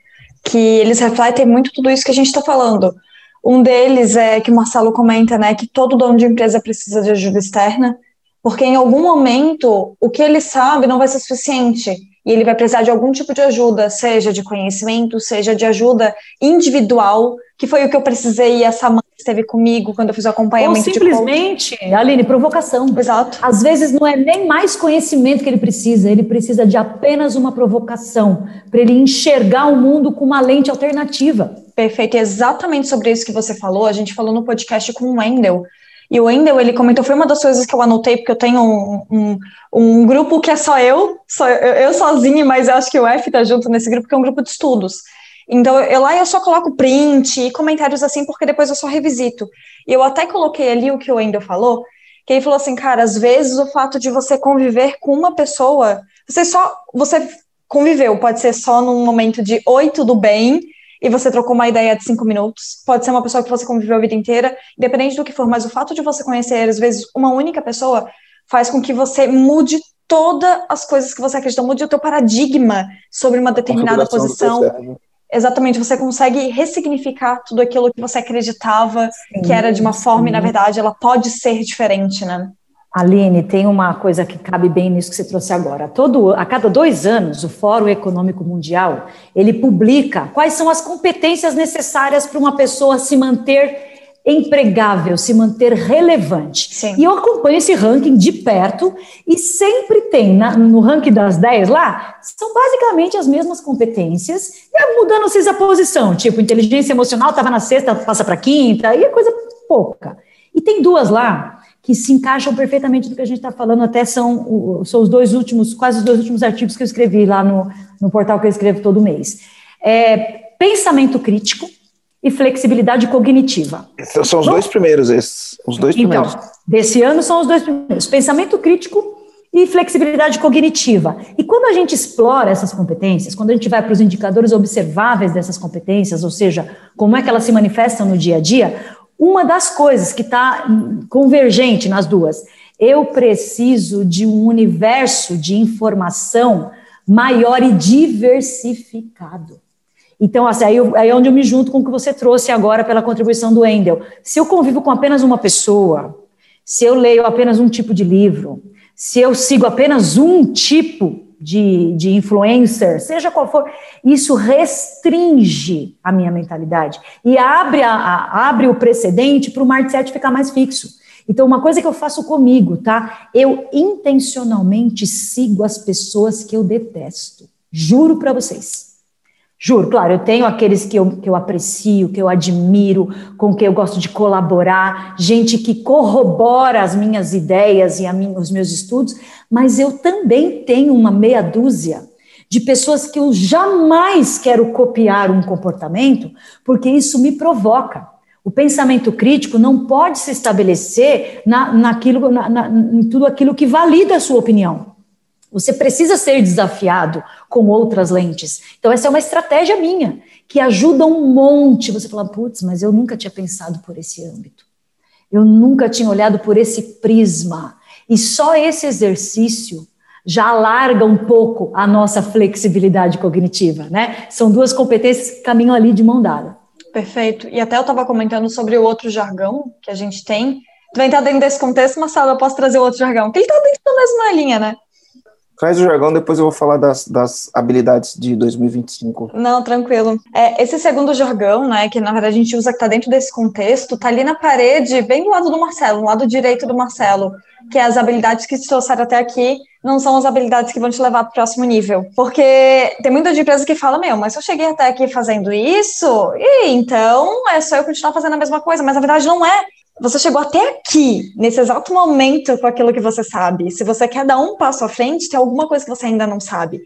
que eles refletem muito tudo isso que a gente está falando. Um deles é que o Marcelo comenta, né, que todo dono de empresa precisa de ajuda externa, porque em algum momento o que ele sabe não vai ser suficiente e ele vai precisar de algum tipo de ajuda, seja de conhecimento, seja de ajuda individual, que foi o que eu precisei e essa mãe esteve comigo quando eu fiz o acompanhamento Ou simplesmente, de Aline, provocação. Exato. Às vezes não é nem mais conhecimento que ele precisa, ele precisa de apenas uma provocação para ele enxergar o mundo com uma lente alternativa. Perfeito, exatamente sobre isso que você falou. A gente falou no podcast com o Wendel, e o Wendel, ele comentou, foi uma das coisas que eu anotei, porque eu tenho um, um, um grupo que é só eu, só eu, eu sozinha, mas eu acho que o F tá junto nesse grupo, que é um grupo de estudos. Então, eu, lá eu só coloco print e comentários assim, porque depois eu só revisito. E eu até coloquei ali o que o Wendel falou, que ele falou assim, cara, às vezes o fato de você conviver com uma pessoa, você só, você conviveu, pode ser só num momento de oi, tudo bem, e você trocou uma ideia de cinco minutos. Pode ser uma pessoa que você conviveu a vida inteira, independente do que for, mas o fato de você conhecer, às vezes, uma única pessoa faz com que você mude todas as coisas que você acredita, mude o teu paradigma sobre uma determinada posição. Exatamente, você consegue ressignificar tudo aquilo que você acreditava sim, que era de uma forma sim. e, na verdade, ela pode ser diferente, né? Aline, tem uma coisa que cabe bem nisso que você trouxe agora. Todo, a cada dois anos, o Fórum Econômico Mundial ele publica quais são as competências necessárias para uma pessoa se manter empregável, se manter relevante. Sim. E eu acompanho esse ranking de perto e sempre tem na, no ranking das 10 lá, são basicamente as mesmas competências, e mudando-se a posição, tipo, inteligência emocional estava na sexta, passa para quinta, e é coisa pouca. E tem duas lá que se encaixam perfeitamente do que a gente está falando, até são, são os dois últimos, quase os dois últimos artigos que eu escrevi lá no, no portal que eu escrevo todo mês. É, pensamento crítico e flexibilidade cognitiva. Então, são os dois primeiros esses, os dois então, primeiros. Desse ano são os dois primeiros: pensamento crítico e flexibilidade cognitiva. E quando a gente explora essas competências, quando a gente vai para os indicadores observáveis dessas competências, ou seja, como é que elas se manifestam no dia a dia, uma das coisas que está convergente nas duas, eu preciso de um universo de informação maior e diversificado. Então, assim, aí, eu, aí é onde eu me junto com o que você trouxe agora pela contribuição do Endel. Se eu convivo com apenas uma pessoa, se eu leio apenas um tipo de livro, se eu sigo apenas um tipo de, de influencer, seja qual for, isso restringe a minha mentalidade e abre, a, a, abre o precedente para o mindset ficar mais fixo. Então, uma coisa que eu faço comigo, tá? Eu intencionalmente sigo as pessoas que eu detesto. Juro para vocês. Juro, claro, eu tenho aqueles que eu, que eu aprecio, que eu admiro, com quem eu gosto de colaborar, gente que corrobora as minhas ideias e minha, os meus estudos, mas eu também tenho uma meia dúzia de pessoas que eu jamais quero copiar um comportamento, porque isso me provoca. O pensamento crítico não pode se estabelecer na, naquilo, na, na, em tudo aquilo que valida a sua opinião. Você precisa ser desafiado com outras lentes. Então, essa é uma estratégia minha, que ajuda um monte. Você fala, putz, mas eu nunca tinha pensado por esse âmbito. Eu nunca tinha olhado por esse prisma. E só esse exercício já alarga um pouco a nossa flexibilidade cognitiva, né? São duas competências que caminham ali de mão dada. Perfeito. E até eu estava comentando sobre o outro jargão que a gente tem. Tu vai entrar dentro desse contexto, Marcelo, eu posso trazer outro jargão, que ele está dentro da mesma linha, né? Traz o jargão, depois eu vou falar das, das habilidades de 2025. Não, tranquilo. É, esse segundo jargão, né, que na verdade a gente usa que está dentro desse contexto, tá ali na parede, bem do lado do Marcelo, no lado direito do Marcelo, que é as habilidades que te trouxeram até aqui não são as habilidades que vão te levar para o próximo nível. Porque tem muita empresa que fala, meu, mas se eu cheguei até aqui fazendo isso, e então é só eu continuar fazendo a mesma coisa, mas na verdade não é você chegou até aqui, nesse exato momento, com aquilo que você sabe. Se você quer dar um passo à frente, tem alguma coisa que você ainda não sabe.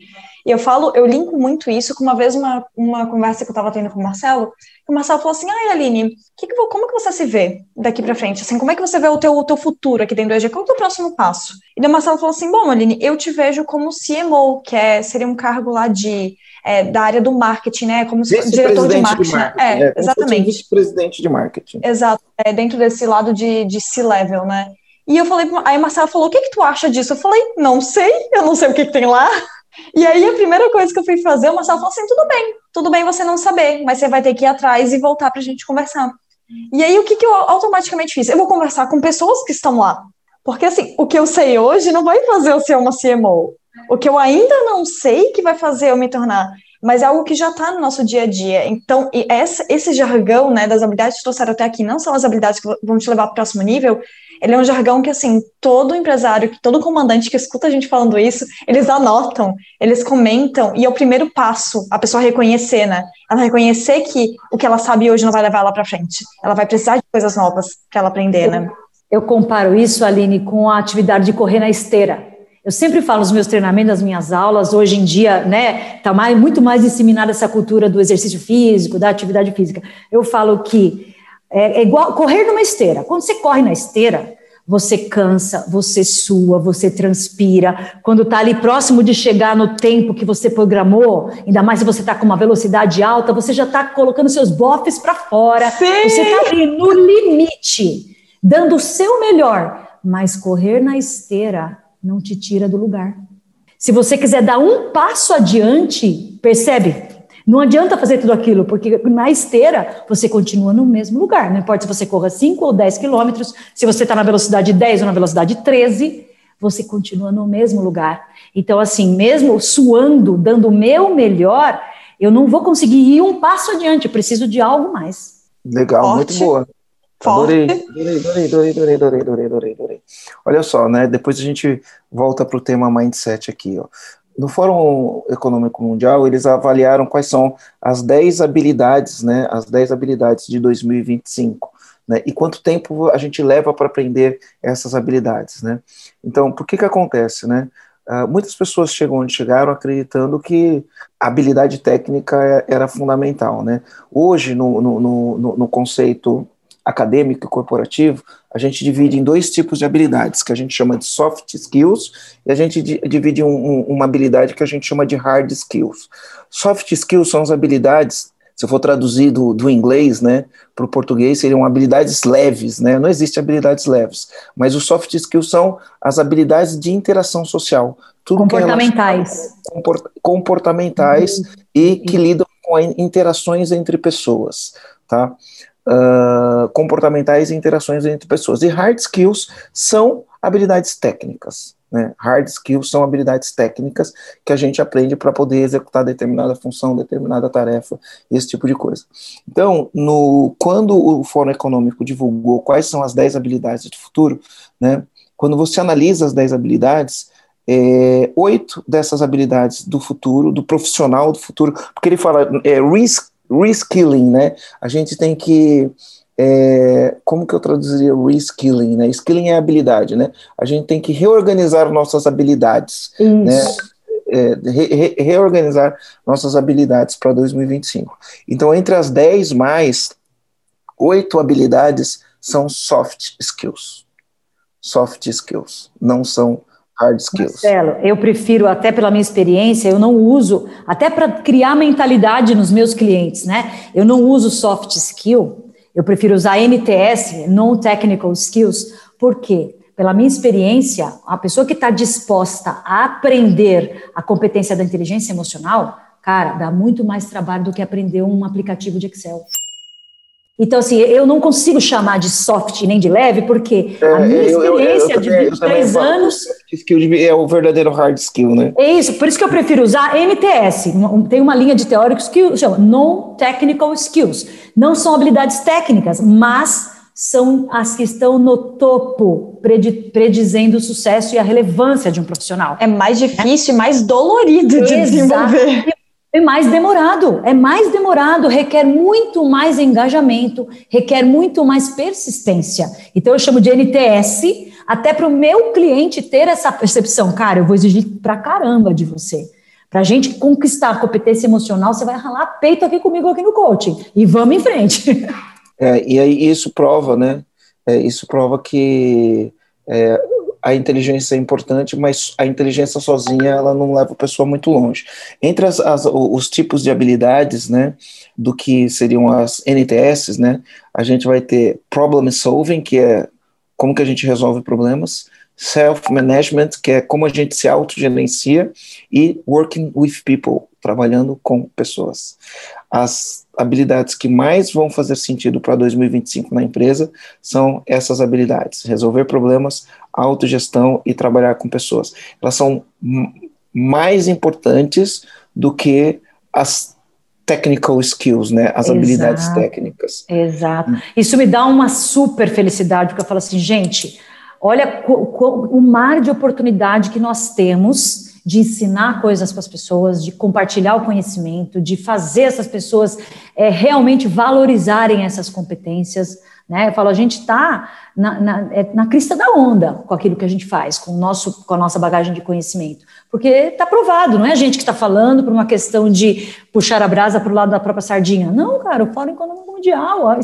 E eu falo, eu linko muito isso com uma vez uma, uma conversa que eu estava tendo com o Marcelo, o Marcelo falou assim, ai, Aline, que que, como que você se vê daqui para frente? Assim, como é que você vê o teu, o teu futuro aqui dentro do EG? Qual é o teu próximo passo? E o Marcelo falou assim, bom, Aline, eu te vejo como CMO, que é, seria um cargo lá de é, da área do marketing, né? Como se, diretor de marketing. De marketing é, é exatamente. Vice-presidente de marketing. Exato, é, dentro desse lado de, de C-level, né? E eu falei, aí a Marcela falou: o que, que tu acha disso? Eu falei, não sei, eu não sei o que, que tem lá. E aí a primeira coisa que eu fui fazer, o Marcelo falou assim: tudo bem, tudo bem você não saber, mas você vai ter que ir atrás e voltar para a gente conversar. E aí o que, que eu automaticamente fiz? Eu vou conversar com pessoas que estão lá. Porque assim, o que eu sei hoje não vai fazer eu ser uma CMO. O que eu ainda não sei que vai fazer eu me tornar, mas é algo que já está no nosso dia a dia. Então, essa, esse jargão né, das habilidades que trouxeram até aqui não são as habilidades que vão te levar para o próximo nível, ele é um jargão que, assim, todo empresário, todo comandante que escuta a gente falando isso, eles anotam, eles comentam, e é o primeiro passo, a pessoa reconhecer, né? Ela reconhecer que o que ela sabe hoje não vai levar ela para frente. Ela vai precisar de coisas novas para ela aprender, né? Eu comparo isso, Aline, com a atividade de correr na esteira. Eu sempre falo nos meus treinamentos, nas minhas aulas, hoje em dia, né, está mais, muito mais disseminada essa cultura do exercício físico, da atividade física. Eu falo que é, é igual correr numa esteira. Quando você corre na esteira, você cansa, você sua, você transpira. Quando está ali próximo de chegar no tempo que você programou, ainda mais se você está com uma velocidade alta, você já está colocando seus bofes para fora. Sim. Você está ali no limite, dando o seu melhor. Mas correr na esteira não te tira do lugar. Se você quiser dar um passo adiante, percebe? Não adianta fazer tudo aquilo, porque na esteira você continua no mesmo lugar. Não importa se você corra 5 ou 10 quilômetros, se você está na velocidade 10 ou na velocidade 13, você continua no mesmo lugar. Então, assim, mesmo suando, dando o meu melhor, eu não vou conseguir ir um passo adiante, eu preciso de algo mais. Legal, Forte. muito boa. Adorei, adorei, adorei, adorei, adorei, adorei, adorei, adorei. Olha só, né? Depois a gente volta para o tema mindset aqui, ó. No Fórum Econômico Mundial, eles avaliaram quais são as 10 habilidades, né? As 10 habilidades de 2025. Né, e quanto tempo a gente leva para aprender essas habilidades, né? Então, por que que acontece, né? Uh, muitas pessoas chegam onde chegaram acreditando que a habilidade técnica é, era fundamental, né? Hoje, no, no, no, no conceito acadêmico e corporativo, a gente divide em dois tipos de habilidades, que a gente chama de soft skills, e a gente divide um, um, uma habilidade que a gente chama de hard skills. Soft skills são as habilidades se eu for traduzir do, do inglês né, para o português, seriam habilidades leves, né? não existe habilidades leves, mas os soft skills são as habilidades de interação social. Tudo comportamentais. Que é comportamentais uhum. e que lidam com interações entre pessoas. Tá? Uh, comportamentais e interações entre pessoas. E hard skills são habilidades técnicas. Né? Hard skills são habilidades técnicas que a gente aprende para poder executar determinada função, determinada tarefa, esse tipo de coisa. Então, no, quando o Fórum Econômico divulgou quais são as 10 habilidades do futuro, né, quando você analisa as 10 habilidades, é, oito dessas habilidades do futuro, do profissional do futuro, porque ele fala é, risk, reskilling, né? A gente tem que é, como que eu traduziria reskilling, né? Skilling é habilidade, né? A gente tem que reorganizar nossas habilidades, né? É, re, re, reorganizar nossas habilidades para 2025. Então, entre as 10 mais, oito habilidades são soft skills. Soft skills, não são hard skills. Marcelo, eu prefiro, até pela minha experiência, eu não uso, até para criar mentalidade nos meus clientes, né? Eu não uso soft skill eu prefiro usar NTS, Non-Technical Skills, por quê? Pela minha experiência, a pessoa que está disposta a aprender a competência da inteligência emocional, cara, dá muito mais trabalho do que aprender um aplicativo de Excel. Então, assim, eu não consigo chamar de soft nem de leve, porque é, a minha experiência eu, eu, eu, de 23 anos. Skill é o verdadeiro hard skill, né? É isso, por isso que eu prefiro usar MTS. Tem uma linha de teóricos que chama Non-Technical Skills. Não são habilidades técnicas, mas são as que estão no topo, predizendo o sucesso e a relevância de um profissional. É mais difícil e mais dolorido de desenvolver. É mais demorado, é mais demorado, requer muito mais engajamento, requer muito mais persistência. Então eu chamo de NTS, até para o meu cliente ter essa percepção. Cara, eu vou exigir pra caramba de você. Para a gente conquistar a competência emocional, você vai ralar peito aqui comigo aqui no coaching. E vamos em frente. É, e aí isso prova, né? É, isso prova que é, a inteligência é importante, mas a inteligência sozinha ela não leva a pessoa muito longe. Entre as, as, os tipos de habilidades, né, do que seriam as NTS, né, a gente vai ter problem solving, que é como que a gente resolve problemas, self-management, que é como a gente se autogerencia, e working with people, trabalhando com pessoas. As habilidades que mais vão fazer sentido para 2025 na empresa são essas habilidades: resolver problemas, autogestão e trabalhar com pessoas. Elas são mais importantes do que as technical skills, né? As Exato. habilidades técnicas. Exato. Isso me dá uma super felicidade, porque eu falo assim, gente, olha o mar de oportunidade que nós temos de ensinar coisas para as pessoas, de compartilhar o conhecimento, de fazer essas pessoas é, realmente valorizarem essas competências. Né? Eu falo, a gente está na, na, é, na, crista da onda com aquilo que a gente faz, com, nosso, com a nossa bagagem de conhecimento. Porque está provado, não é a gente que está falando por uma questão de puxar a brasa para o lado da própria sardinha. Não, cara, o Fórum Econômico Mundial,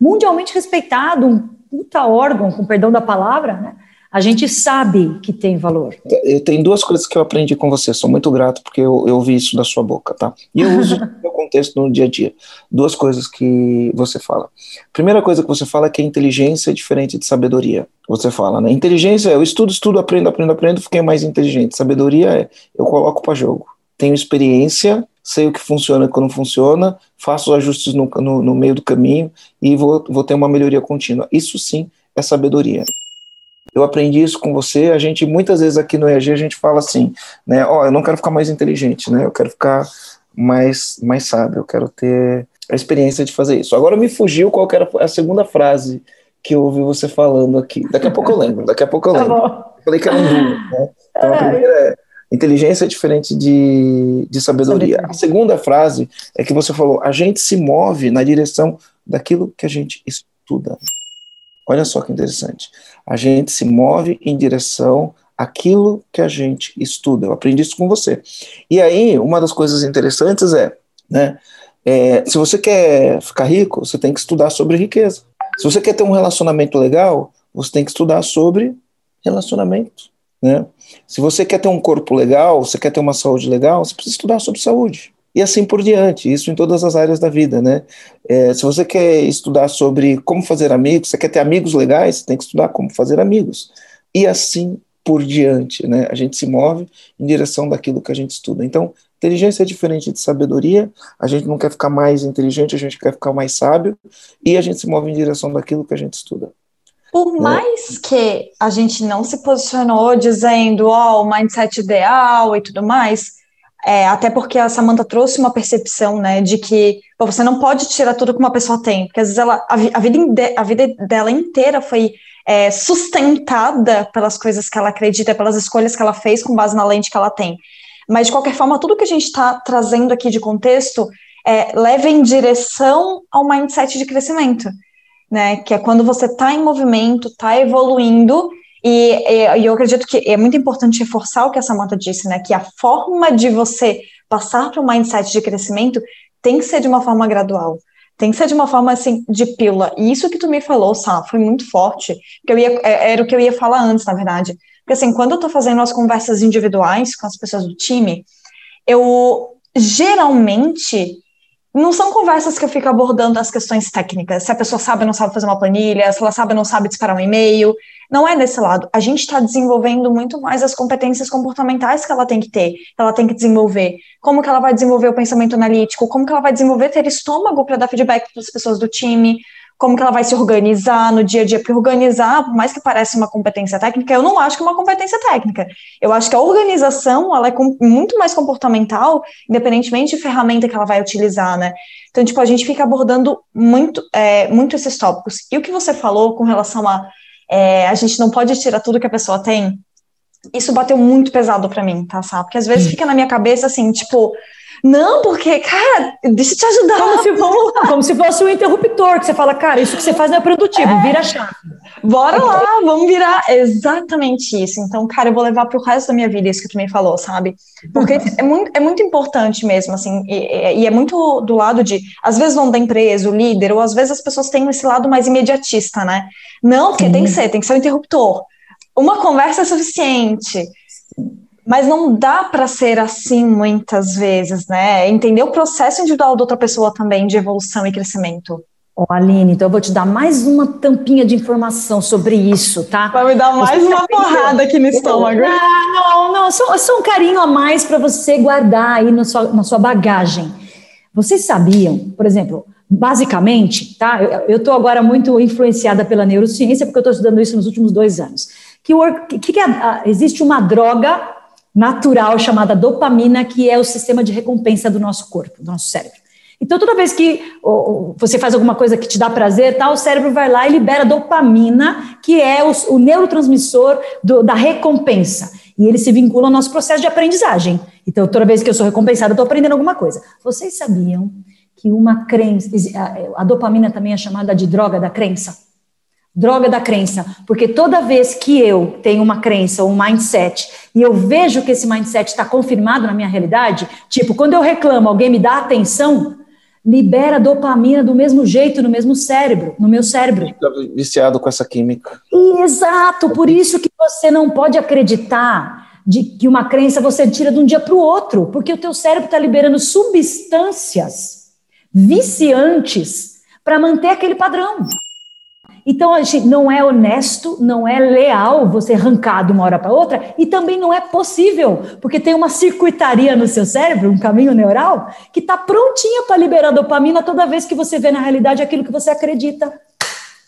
mundialmente respeitado, um puta órgão, com perdão da palavra, né? A gente sabe que tem valor. Eu tenho duas coisas que eu aprendi com você, sou muito grato porque eu, eu ouvi isso da sua boca, tá? E eu uso no meu contexto no dia a dia. Duas coisas que você fala. Primeira coisa que você fala é que a inteligência é diferente de sabedoria. Você fala, né? Inteligência é eu estudo, estudo, aprendo, aprendo, aprendo, fiquei mais inteligente. Sabedoria é eu coloco para jogo. Tenho experiência, sei o que funciona e o que não funciona, faço os ajustes no, no, no meio do caminho e vou, vou ter uma melhoria contínua. Isso sim é sabedoria. Eu aprendi isso com você. A gente, muitas vezes aqui no EAG, a gente fala assim, né? Ó, oh, eu não quero ficar mais inteligente, né? Eu quero ficar mais, mais sábio, eu quero ter a experiência de fazer isso. Agora me fugiu qual era a segunda frase que eu ouvi você falando aqui. Daqui a pouco eu lembro, daqui a pouco eu tá lembro. Tá eu falei que era um duro, né? Então a primeira é inteligência é diferente de, de sabedoria. A segunda frase é que você falou, a gente se move na direção daquilo que a gente estuda. Olha só que interessante. A gente se move em direção àquilo que a gente estuda. Eu aprendi isso com você. E aí, uma das coisas interessantes é, né, é, se você quer ficar rico, você tem que estudar sobre riqueza. Se você quer ter um relacionamento legal, você tem que estudar sobre relacionamento. Né? Se você quer ter um corpo legal, você quer ter uma saúde legal, você precisa estudar sobre saúde. E assim por diante, isso em todas as áreas da vida, né? É, se você quer estudar sobre como fazer amigos, você quer ter amigos legais, você tem que estudar como fazer amigos. E assim por diante, né? A gente se move em direção daquilo que a gente estuda. Então, inteligência é diferente de sabedoria, a gente não quer ficar mais inteligente, a gente quer ficar mais sábio, e a gente se move em direção daquilo que a gente estuda. Por né? mais que a gente não se posicionou dizendo, ó, oh, o mindset ideal e tudo mais, é, até porque a Samantha trouxe uma percepção, né, de que pô, você não pode tirar tudo que uma pessoa tem, porque às vezes ela, a, a, vida, a vida dela inteira foi é, sustentada pelas coisas que ela acredita, pelas escolhas que ela fez com base na lente que ela tem. Mas, de qualquer forma, tudo que a gente está trazendo aqui de contexto é, leva em direção ao mindset de crescimento né? Que é quando você está em movimento, está evoluindo. E, e, eu acredito que é muito importante reforçar o que a Samantha disse, né? Que a forma de você passar para um mindset de crescimento tem que ser de uma forma gradual. Tem que ser de uma forma assim, de pílula. E isso que tu me falou, Sá, foi muito forte. Que eu ia, é, era o que eu ia falar antes, na verdade. Porque assim, quando eu estou fazendo as conversas individuais com as pessoas do time, eu geralmente não são conversas que eu fico abordando as questões técnicas, se a pessoa sabe ou não sabe fazer uma planilha, se ela sabe ou não sabe disparar um e-mail. Não é desse lado. A gente está desenvolvendo muito mais as competências comportamentais que ela tem que ter, ela tem que desenvolver. Como que ela vai desenvolver o pensamento analítico, como que ela vai desenvolver ter estômago para dar feedback para as pessoas do time, como que ela vai se organizar no dia a dia, porque organizar, por mais que pareça uma competência técnica, eu não acho que é uma competência técnica. Eu acho que a organização, ela é muito mais comportamental, independentemente de ferramenta que ela vai utilizar, né? Então, tipo, a gente fica abordando muito, é, muito esses tópicos. E o que você falou com relação a é, a gente não pode tirar tudo que a pessoa tem, isso bateu muito pesado para mim, tá, sabe? Porque às vezes fica na minha cabeça assim, tipo, não, porque, cara, deixa eu te ajudar. Como se, vamos lá. como se fosse um interruptor, que você fala, cara, isso que você faz não é produtivo, é. vira chave. Bora lá, vamos virar exatamente isso. Então, cara, eu vou levar para o resto da minha vida isso que tu me falou, sabe? Porque é, muito, é muito importante mesmo, assim, e, e, é muito do lado de, às vezes, vão da empresa, o líder, ou às vezes as pessoas têm esse lado mais imediatista, né? Não, porque Sim. tem que ser, tem que ser o um interruptor. Uma conversa é suficiente. Mas não dá para ser assim muitas vezes, né? Entender o processo individual da outra pessoa também de evolução e crescimento. Oh, Aline, então eu vou te dar mais uma tampinha de informação sobre isso, tá? Vai me dar mais você uma porrada aqui no estômago. Não, não, não, só, só um carinho a mais para você guardar aí na sua, na sua bagagem. Vocês sabiam, por exemplo, basicamente, tá? Eu estou agora muito influenciada pela neurociência, porque eu estou estudando isso nos últimos dois anos. Que, o, que, que é, existe uma droga natural chamada dopamina, que é o sistema de recompensa do nosso corpo, do nosso cérebro. Então, toda vez que você faz alguma coisa que te dá prazer, tá, o cérebro vai lá e libera dopamina, que é o, o neurotransmissor do, da recompensa. E ele se vincula ao nosso processo de aprendizagem. Então, toda vez que eu sou recompensada, eu estou aprendendo alguma coisa. Vocês sabiam que uma crença, a, a dopamina também é chamada de droga da crença? Droga da crença, porque toda vez que eu tenho uma crença ou um mindset e eu vejo que esse mindset está confirmado na minha realidade, tipo, quando eu reclamo, alguém me dá atenção, libera dopamina do mesmo jeito no mesmo cérebro, no meu cérebro. Fica viciado com essa química. Exato, por isso que você não pode acreditar de que uma crença você tira de um dia para o outro, porque o teu cérebro está liberando substâncias viciantes para manter aquele padrão. Então, a gente não é honesto, não é leal você arrancar de uma hora para outra, e também não é possível, porque tem uma circuitaria no seu cérebro, um caminho neural, que está prontinha para liberar dopamina toda vez que você vê na realidade aquilo que você acredita.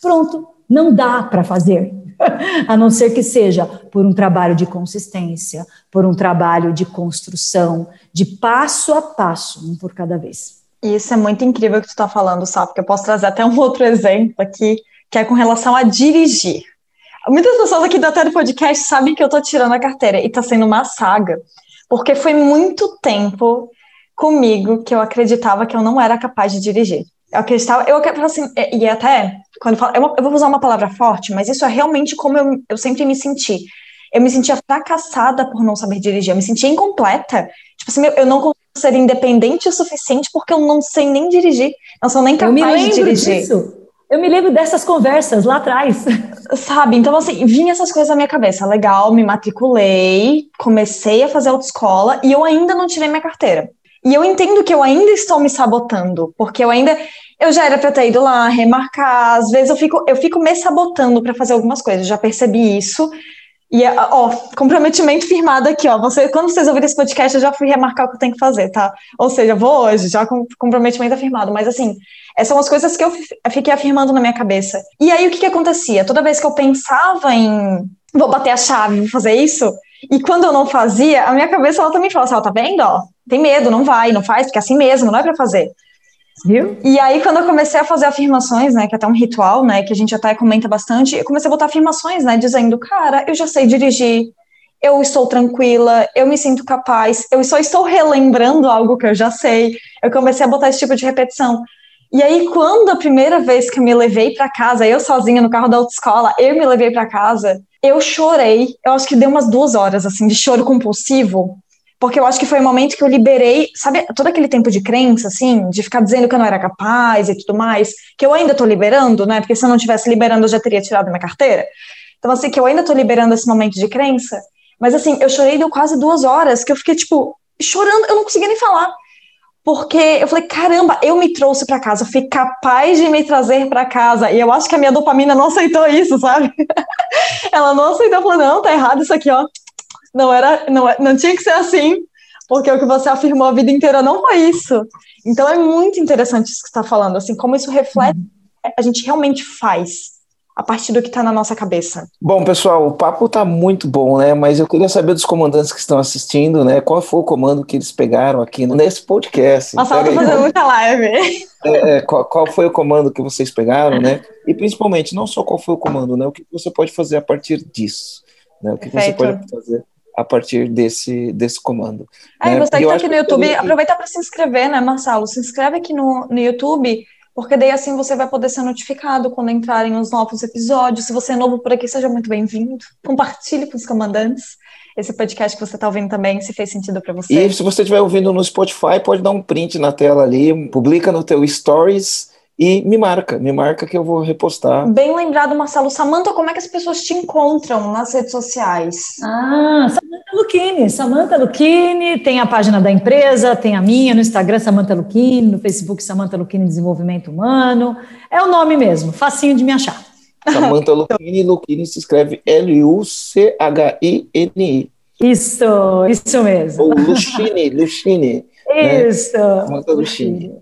Pronto, não dá para fazer, a não ser que seja por um trabalho de consistência, por um trabalho de construção, de passo a passo, um por cada vez. Isso é muito incrível que tu está falando, sabe? Porque eu posso trazer até um outro exemplo aqui que é com relação a dirigir. Muitas pessoas aqui da até do podcast sabem que eu tô tirando a carteira e tá sendo uma saga, porque foi muito tempo comigo que eu acreditava que eu não era capaz de dirigir. Eu acreditava, eu assim, e até, quando eu falo, eu vou usar uma palavra forte, mas isso é realmente como eu, eu sempre me senti. Eu me sentia fracassada por não saber dirigir, eu me sentia incompleta. Tipo assim, eu não consigo ser independente o suficiente porque eu não sei nem dirigir, não sou nem capaz de dirigir. Disso. Eu me lembro dessas conversas lá atrás. Sabe? Então, assim, vinha essas coisas na minha cabeça. Legal, me matriculei, comecei a fazer autoescola e eu ainda não tirei minha carteira. E eu entendo que eu ainda estou me sabotando, porque eu ainda. Eu já era para ter ido lá remarcar, às vezes eu fico, eu fico me sabotando para fazer algumas coisas, já percebi isso. E, ó, comprometimento firmado aqui, ó. Você, quando vocês ouvirem esse podcast, eu já fui remarcar o que eu tenho que fazer, tá? Ou seja, vou hoje, já com comprometimento afirmado. Mas, assim, essas são as coisas que eu fiquei afirmando na minha cabeça. E aí, o que que acontecia? Toda vez que eu pensava em vou bater a chave, vou fazer isso, e quando eu não fazia, a minha cabeça, ela também falava assim, ó, tá vendo, ó? Tem medo, não vai, não faz, porque é assim mesmo, não é para fazer. Viu? E aí, quando eu comecei a fazer afirmações, né, que é até um ritual, né, que a gente até comenta bastante, eu comecei a botar afirmações, né, dizendo, cara, eu já sei dirigir, eu estou tranquila, eu me sinto capaz, eu só estou relembrando algo que eu já sei. Eu comecei a botar esse tipo de repetição. E aí, quando a primeira vez que eu me levei para casa, eu sozinha no carro da autoescola, eu me levei para casa, eu chorei. Eu acho que deu umas duas horas, assim, de choro compulsivo porque eu acho que foi o momento que eu liberei, sabe, todo aquele tempo de crença, assim, de ficar dizendo que eu não era capaz e tudo mais, que eu ainda tô liberando, né, porque se eu não tivesse liberando eu já teria tirado minha carteira. Então, assim, que eu ainda tô liberando esse momento de crença, mas assim, eu chorei deu quase duas horas, que eu fiquei, tipo, chorando, eu não conseguia nem falar. Porque eu falei, caramba, eu me trouxe para casa, fui capaz de me trazer para casa. E eu acho que a minha dopamina não aceitou isso, sabe? Ela não aceitou, falou, não, tá errado isso aqui, ó não era, não, não tinha que ser assim, porque o que você afirmou a vida inteira não foi isso. Então é muito interessante isso que você está falando, assim, como isso reflete uhum. a gente realmente faz a partir do que está na nossa cabeça. Bom, pessoal, o papo está muito bom, né? Mas eu queria saber dos comandantes que estão assistindo, né? Qual foi o comando que eles pegaram aqui nesse podcast? Nossa, eu tô fazendo muita live. É, é, qual, qual, foi o comando que vocês pegaram, né? E principalmente, não só qual foi o comando, né? O que você pode fazer a partir disso, né? O que Perfeito. você pode fazer a partir desse, desse comando. É, né? você que está aqui no YouTube, que... aproveita para se inscrever, né, Marcelo? Se inscreve aqui no, no YouTube, porque daí assim você vai poder ser notificado quando entrarem os novos episódios. Se você é novo por aqui, seja muito bem-vindo. Compartilhe com os comandantes esse podcast que você está ouvindo também, se fez sentido para você. E se você estiver ouvindo no Spotify, pode dar um print na tela ali, publica no teu Stories e me marca, me marca que eu vou repostar. Bem lembrado, Marcelo. Samanta, como é que as pessoas te encontram nas redes sociais? Ah, Samanta Luquini. Samanta Luquini, tem a página da empresa, tem a minha no Instagram, Samanta Luquini, no Facebook, Samanta Luquini Desenvolvimento Humano. É o nome mesmo, facinho de me achar. Samanta Luquini, Luquini se escreve L-U-C-H-I-N-I. Isso, isso mesmo. Ou Luchini, Luchini. Né? Isso. Né? Samanta Luchini.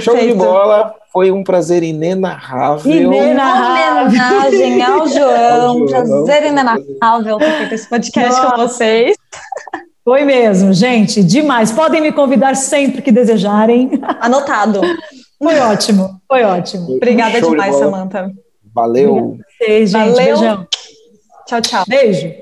Show de bola, foi um prazer inenarrável. Inenarrável. Homenagem ao João, prazer inenarrável ter feito esse podcast Nossa. com vocês. Foi mesmo, gente, demais. Podem me convidar sempre que desejarem. Anotado. Foi ótimo, foi ótimo. Obrigada Show demais, de Samanta. Valeu. Beijo, gente. Valeu. Beijão. Tchau, tchau. Beijo.